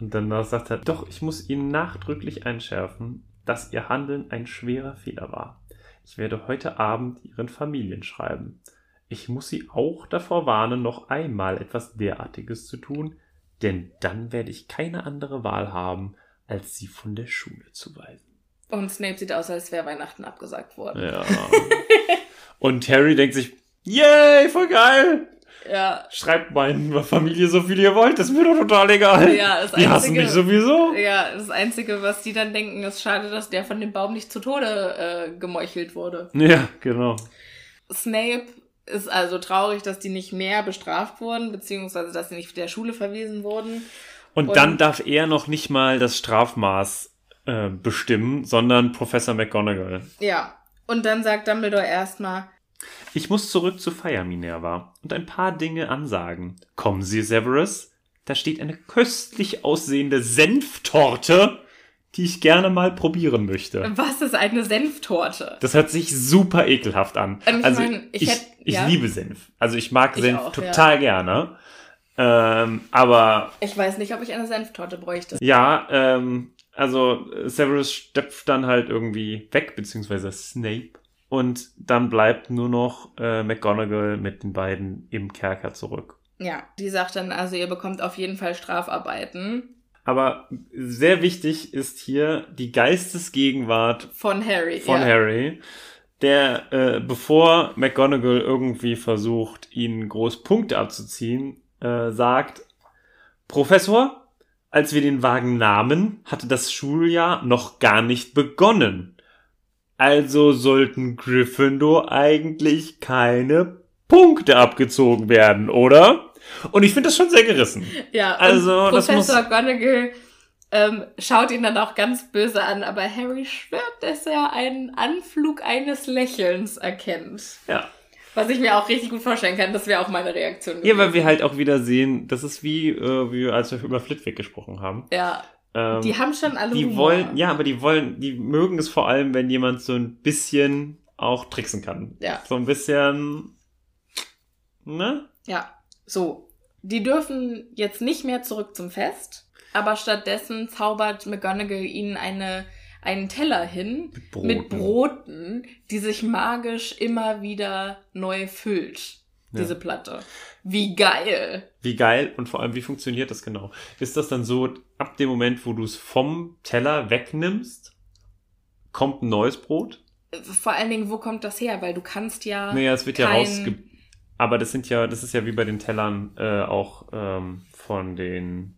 Und danach sagt er, doch, ich muss Ihnen nachdrücklich einschärfen, dass Ihr Handeln ein schwerer Fehler war. Ich werde heute Abend Ihren Familien schreiben. Ich muss Sie auch davor warnen, noch einmal etwas derartiges zu tun, denn dann werde ich keine andere Wahl haben, als Sie von der Schule zu weisen. Und Snape sieht aus, als wäre Weihnachten abgesagt worden. Ja. Und Harry denkt sich, yay, voll geil! Ja, Schreibt meiner Familie so viel ihr wollt, das ist mir doch total egal. Ja, das Die hassen Einzige- mich sowieso. Ja, das Einzige, was die dann denken, ist schade, dass der von dem Baum nicht zu Tode äh, gemeuchelt wurde. Ja, genau. Snape ist also traurig, dass die nicht mehr bestraft wurden, beziehungsweise dass sie nicht der Schule verwiesen wurden. Und, Und- dann darf er noch nicht mal das Strafmaß äh, bestimmen, sondern Professor McGonagall. Ja. Und dann sagt Dumbledore erstmal, Ich muss zurück zu Feier Minerva und ein paar Dinge ansagen. Kommen Sie, Severus. Da steht eine köstlich aussehende Senftorte, die ich gerne mal probieren möchte. was ist eine Senftorte? Das hört sich super ekelhaft an. Ich also mein, ich ich, hätt- ich ja. liebe Senf. Also ich mag Senf auch, total gerne. Ähm, aber Ich weiß nicht, ob ich eine Senftorte bräuchte. ja, ähm, also Severus stepft dann halt irgendwie weg, beziehungsweise Snape. Und dann bleibt nur noch äh, McGonagall mit den beiden im Kerker zurück. Ja, die sagt dann also, ihr bekommt auf jeden Fall Strafarbeiten Aber sehr wichtig ist hier die Geistesgegenwart von Harry. von ja. Harry. der, äh, bevor McGonagall irgendwie versucht, ihnen groß Punkte abzuziehen, äh, sagt, Professor, als wir den Wagen nahmen, hatte das Schuljahr noch gar nicht begonnen. Also sollten Gryffindor eigentlich keine Punkte abgezogen werden, oder? Und ich finde das schon sehr gerissen. Ja, Also, das Professor muss- McGonagall ähm, schaut ihn dann auch ganz böse an, aber Harry schwört, dass er einen Anflug eines Lächelns erkennt. Ja. Was ich mir auch richtig gut vorstellen kann, das wäre auch meine Reaktion. Ja, weil gewesen. wir halt auch wieder sehen, das ist wie, äh, wie als wir über Flitwick gesprochen haben. Ja, Ähm, die haben schon alle die Humor. wollen, ja, aber die wollen, die mögen es vor allem, wenn jemand so ein bisschen auch tricksen kann. Ja. So ein bisschen, ne? Ja, so. Die dürfen jetzt nicht mehr zurück zum Fest, aber stattdessen zaubert McGonagall ihnen eine, einen Teller hin Mit Broten. mit Broten, die sich magisch immer wieder neu füllt. Ja. Diese Platte. Wie geil. Wie geil und vor allem, wie funktioniert das genau? Ist das dann so, ab dem Moment, wo du es vom Teller wegnimmst, kommt ein neues Brot? Vor allen Dingen, wo kommt das her? Weil du kannst ja. Naja, es wird ja kein- rausge... Aber das sind ja, das ist ja wie bei den Tellern äh, auch ähm, von den,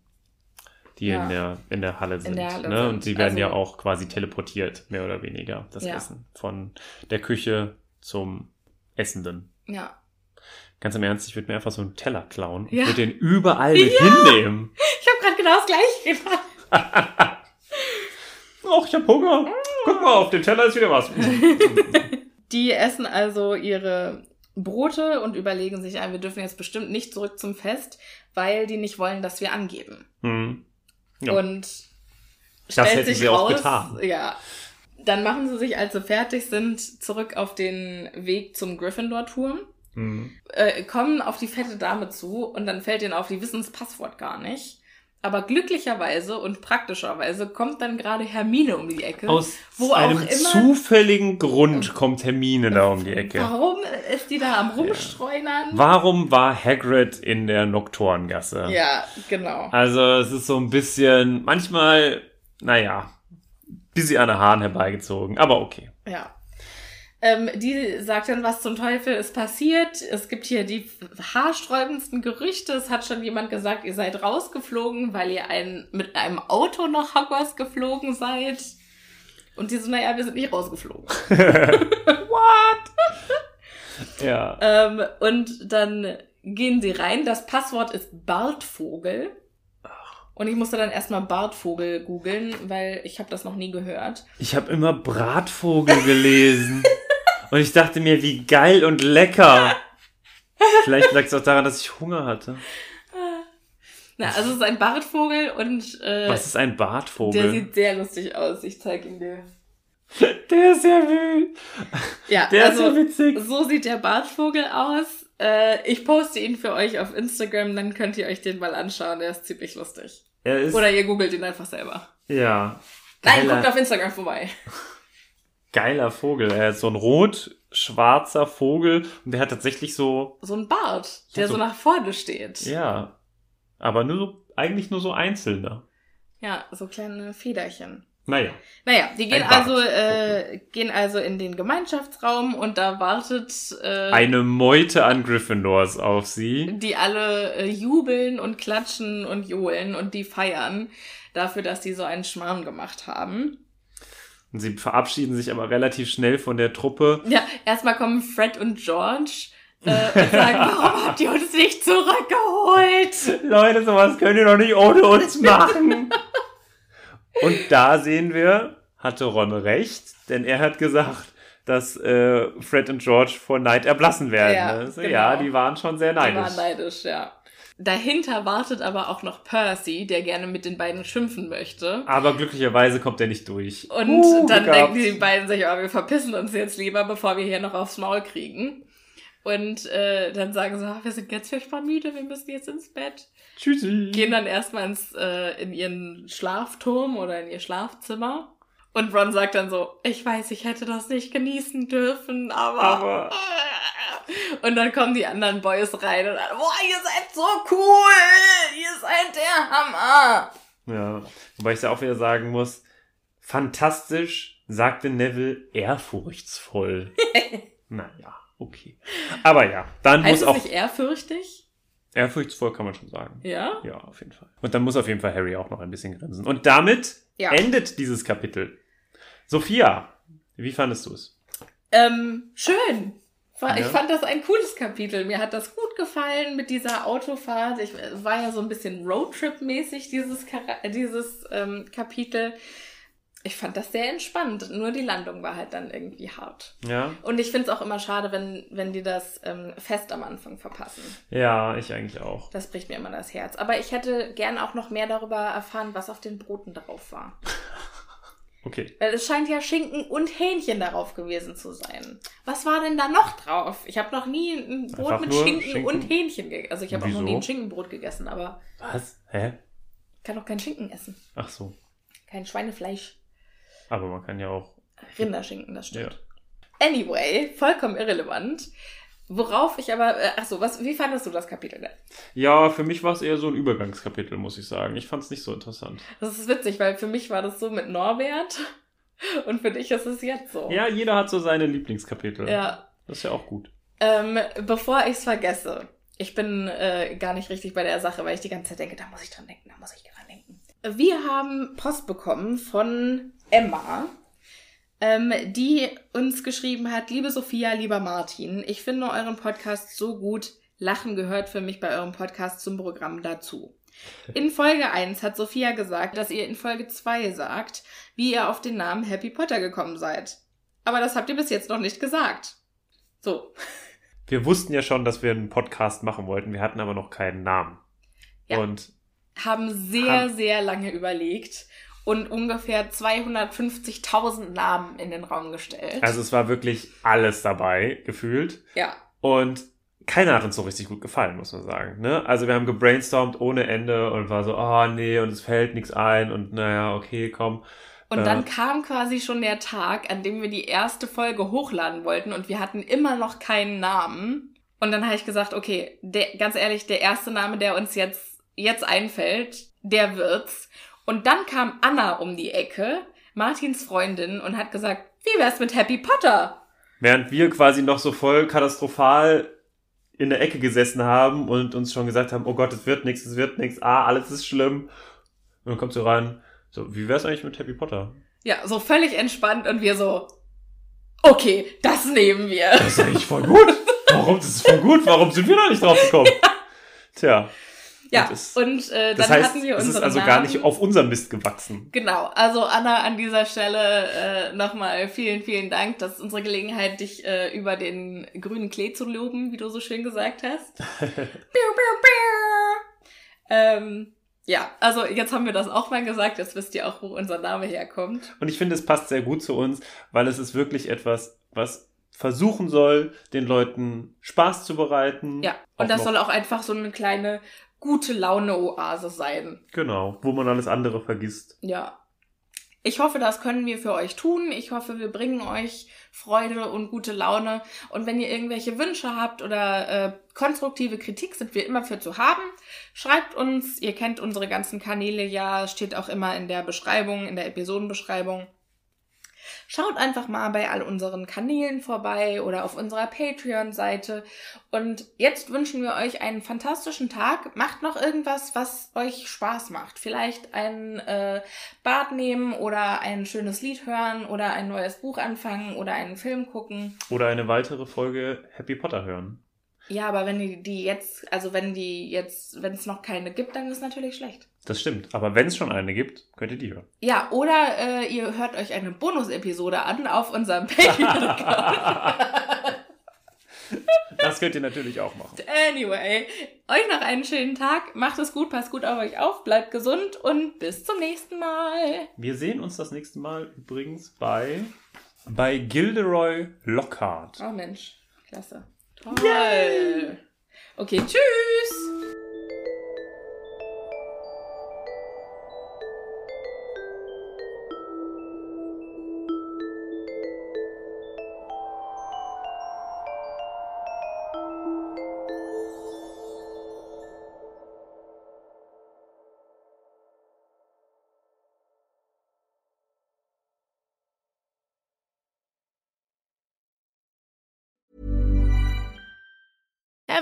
die Ja. in der in der Halle sind. der Halle ne? sind. Und sie werden ja Also- auch quasi teleportiert, mehr oder weniger, das Ja. Essen. Von der Küche zum Essenden. Ja. Ganz im Ernst, ich würde mir einfach so einen Teller klauen und Ja. würde den überall mit hinnehmen. Ich habe gerade genau das gleiche gemacht. Och, ich hab Hunger. Guck mal, auf dem Teller ist wieder was. Die essen also ihre Brote und überlegen sich, ah, wir dürfen jetzt bestimmt nicht zurück zum Fest, weil die nicht wollen, dass wir angeben. hm. Ja. Und Das stellt hätten sich sie auch raus, getan. Ja. Dann machen sie sich, als sie fertig sind, zurück auf den Weg zum Gryffindor-Turm, Hm. äh, kommen auf die fette Dame zu und dann fällt ihnen auf, die wissen das Passwort gar nicht. Aber glücklicherweise und praktischerweise kommt dann gerade Hermine um die Ecke. Aus einem zufälligen Grund kommt Hermine da um die Ecke. Warum ist die da am Rumstreunern? Warum war Hagrid in der Noktorengasse? Ja, genau. Also es ist so ein bisschen, manchmal, naja, bisschen an den Haaren herbeigezogen, aber okay. Ja. Ähm, die sagt dann, was zum Teufel ist passiert. Es gibt hier die haarsträubendsten Gerüchte. Es hat schon jemand gesagt, ihr seid rausgeflogen, weil ihr ein, mit einem Auto nach Hogwarts geflogen seid. Und die so, naja, wir sind nicht rausgeflogen. Ja. ähm, und dann gehen sie rein. Das Passwort ist Bartvogel. Und ich musste dann erstmal Bartvogel googeln, weil ich habe das noch nie gehört. Ich habe immer Bratvogel gelesen. und ich dachte mir, wie geil und lecker. Vielleicht lag es auch daran, dass ich Hunger hatte. Na, also es ist ein Bartvogel und äh, Was ist ein der Bartvogel? sieht sehr lustig aus. Ich zeig ihn dir. Der ist ja wütend. Ja, Der also ist ja witzig. so sieht der Bartvogel aus. Äh, ich poste ihn für euch auf Instagram, dann könnt ihr euch den mal anschauen. Der ist ziemlich lustig. Er ist, Oder ihr googelt ihn einfach selber. ja. Nein, Geiler- guckt auf Instagram vorbei. Geiler Vogel. Er ist so ein rot-schwarzer Vogel und der hat tatsächlich so, So ein Bart, der so- so nach vorne steht. ja, aber nur so, eigentlich nur so einzelne. Ja, so kleine Federchen. Naja. Naja, die gehen also, äh, gehen also in den Gemeinschaftsraum und da wartet äh, Eine Meute an Gryffindors auf sie. die alle äh, jubeln und klatschen und johlen und die feiern dafür, dass die so einen Schmarrn gemacht haben. Und sie verabschieden sich aber relativ schnell von der Truppe. Ja, erstmal kommen Fred und George äh, und sagen, warum habt ihr uns nicht zurückgeholt? Leute, sowas könnt ihr doch nicht ohne uns machen. Und da sehen wir, hatte Ron recht, denn er hat gesagt, dass äh, Fred und George vor Neid erblassen werden. Ja, ne? so, genau. ja, die waren schon sehr Die waren neidisch. neidisch, ja. Dahinter wartet aber auch noch Percy, der gerne mit den beiden schimpfen möchte. Aber glücklicherweise kommt er nicht durch. Und Uh, dann denken die beiden sich, oh, wir verpissen uns jetzt lieber, bevor wir hier noch aufs Maul kriegen. Und äh, dann sagen sie, oh, wir sind jetzt furchtbar müde, wir müssen jetzt ins Bett. Tschüssi. Gehen dann erstmal ins, äh, in ihren Schlafturm oder in ihr Schlafzimmer. Und Ron sagt dann so, ich weiß, ich hätte das nicht genießen dürfen, aber... Aber- Und dann kommen die anderen Boys rein und sagen, boah, ihr seid so cool, ihr seid der Hammer. Ja, wobei ich da auch wieder sagen muss, fantastisch, sagte Neville ehrfurchtsvoll. naja, okay. Aber ja, dann Heißt muss es auch. nicht ehrfürchtig? Ehrfurchtsvoll kann man schon sagen. Ja? Ja, auf jeden Fall. Und dann muss auf jeden Fall Harry auch noch ein bisschen grinsen. Und damit Ja. endet dieses Kapitel. Sophia, wie fandest du es? Ähm, schön. War, Ich fand das ein cooles Kapitel. Mir hat das gut gefallen mit dieser Autofahrt. Ich es war ja so ein bisschen Roadtrip-mäßig, dieses, Chara- dieses ähm, Kapitel. Ich fand das sehr entspannt. Nur die Landung war halt dann irgendwie hart. Ja? Und ich finde es auch immer schade, wenn, wenn die das ähm, fest am Anfang verpassen. Ja, ich eigentlich auch. Das bricht mir immer das Herz. Aber ich hätte gern auch noch mehr darüber erfahren, was auf den Broten drauf war. Okay. Weil es scheint ja Schinken und Hähnchen darauf gewesen zu sein. Was war denn da noch drauf? Ich habe noch nie ein Brot Einfach mit Schinken, Schinken? und Hähnchen gegessen. Also ich habe auch noch nie ein Schinkenbrot gegessen, aber Was? Hä? ich kann doch kein Schinken essen. Ach so. Kein Schweinefleisch. Aber man kann ja auch. Rinderschinken, das Ja. stimmt. Anyway, vollkommen irrelevant. Worauf ich aber, äh, ach so, was, wie fandest du das Kapitel denn? Ja, für mich war es eher so ein Übergangskapitel, muss ich sagen. Ich fand es nicht so interessant. Das ist witzig, weil für mich war das so mit Norbert und für dich ist es jetzt so. Ja, jeder hat so seine Lieblingskapitel. Ja, Das ist ja auch gut. Ähm, bevor ich es vergesse, ich bin äh, gar nicht richtig bei der Sache, weil ich die ganze Zeit denke, da muss ich dran denken, da muss ich dran denken. Wir haben Post bekommen von Emma, ähm, die uns geschrieben hat, liebe Sophia, lieber Martin, ich finde euren Podcast so gut. Lachen gehört für mich bei eurem Podcast zum Programm dazu. In Folge 1 hat Sophia gesagt, dass ihr in Folge 2 sagt, wie ihr auf den Namen Happy Potter gekommen seid. Aber das habt ihr bis jetzt noch nicht gesagt. So, Wir wussten ja schon, dass wir einen Podcast machen wollten. Wir hatten aber noch keinen Namen. Ja. Und haben sehr, Haben- sehr lange überlegt und ungefähr 250.000 Namen in den Raum gestellt. also es war wirklich alles dabei, gefühlt. ja, Und keiner hat uns so richtig gut gefallen, muss man sagen. Ne? Also wir haben gebrainstormt ohne Ende und war so, oh nee, und es fällt nichts ein und naja, okay, komm. und Äh. dann kam quasi schon der Tag, an dem wir die erste Folge hochladen wollten und wir hatten immer noch keinen Namen. Und dann habe ich gesagt, okay, der, ganz ehrlich, der erste Name, der uns jetzt, jetzt einfällt, der wird's. Und dann kam Anna um die Ecke, Martins Freundin, und hat gesagt, wie wär's mit Happy Potter? Während wir quasi noch so voll katastrophal in der Ecke gesessen haben und uns schon gesagt haben, oh Gott, es wird nichts, es wird nichts, ah, alles ist schlimm. Und dann kommt sie rein, so, wie wär's eigentlich mit Happy Potter? Ja, so völlig entspannt und wir so, okay, das nehmen wir. Das ist eigentlich voll gut. Warum? Das ist voll gut. Warum sind wir noch nicht drauf gekommen? Tja. Ja, das- und äh, dann Das heißt, hatten wir es unsere ist also Namen. gar nicht auf unserem Mist gewachsen. Genau, also Anna, an dieser Stelle äh, nochmal vielen, vielen Dank. Das ist unsere Gelegenheit, dich äh, über den grünen Klee zu loben, wie du so schön gesagt hast. Biu, biu, biu. Ähm, ja, also jetzt haben wir das auch mal gesagt, jetzt wisst ihr auch, wo unser Name herkommt. Und ich finde, es passt sehr gut zu uns, weil es ist wirklich etwas, was versuchen soll, den Leuten Spaß zu bereiten. Ja, und das soll auch einfach so eine kleine gute Laune-Oase sein. Genau, wo man alles andere vergisst. Ja. Ich hoffe, das können wir für euch tun. Ich hoffe, wir bringen euch Freude und gute Laune. Und wenn ihr irgendwelche Wünsche habt oder äh, konstruktive Kritik, sind wir immer für zu haben. Schreibt uns. Ihr kennt unsere ganzen Kanäle ja. Steht auch immer in der Beschreibung, in der Episodenbeschreibung. Schaut einfach mal bei all unseren Kanälen vorbei oder auf unserer Patreon-Seite. Und jetzt wünschen wir euch einen fantastischen Tag. Macht noch irgendwas, was euch Spaß macht. Vielleicht ein äh, Bad nehmen oder ein schönes Lied hören oder ein neues Buch anfangen oder einen Film gucken. Oder eine weitere Folge Happy Potter hören. Ja, aber wenn die, die jetzt, also wenn die jetzt, wenn es noch keine gibt, dann ist es natürlich schlecht. Das stimmt. Aber wenn es schon eine gibt, könnt ihr die hören. Ja, oder äh, ihr hört euch eine Bonus-Episode an auf unserem Patreon-Account. Das könnt ihr natürlich auch machen. Anyway, euch noch einen schönen Tag. Macht es gut, passt gut auf euch auf, bleibt gesund und bis zum nächsten Mal. Wir sehen uns das nächste Mal übrigens bei, bei Gilderoy Lockhart. Oh Mensch, klasse. Toll. Okay, tschüss.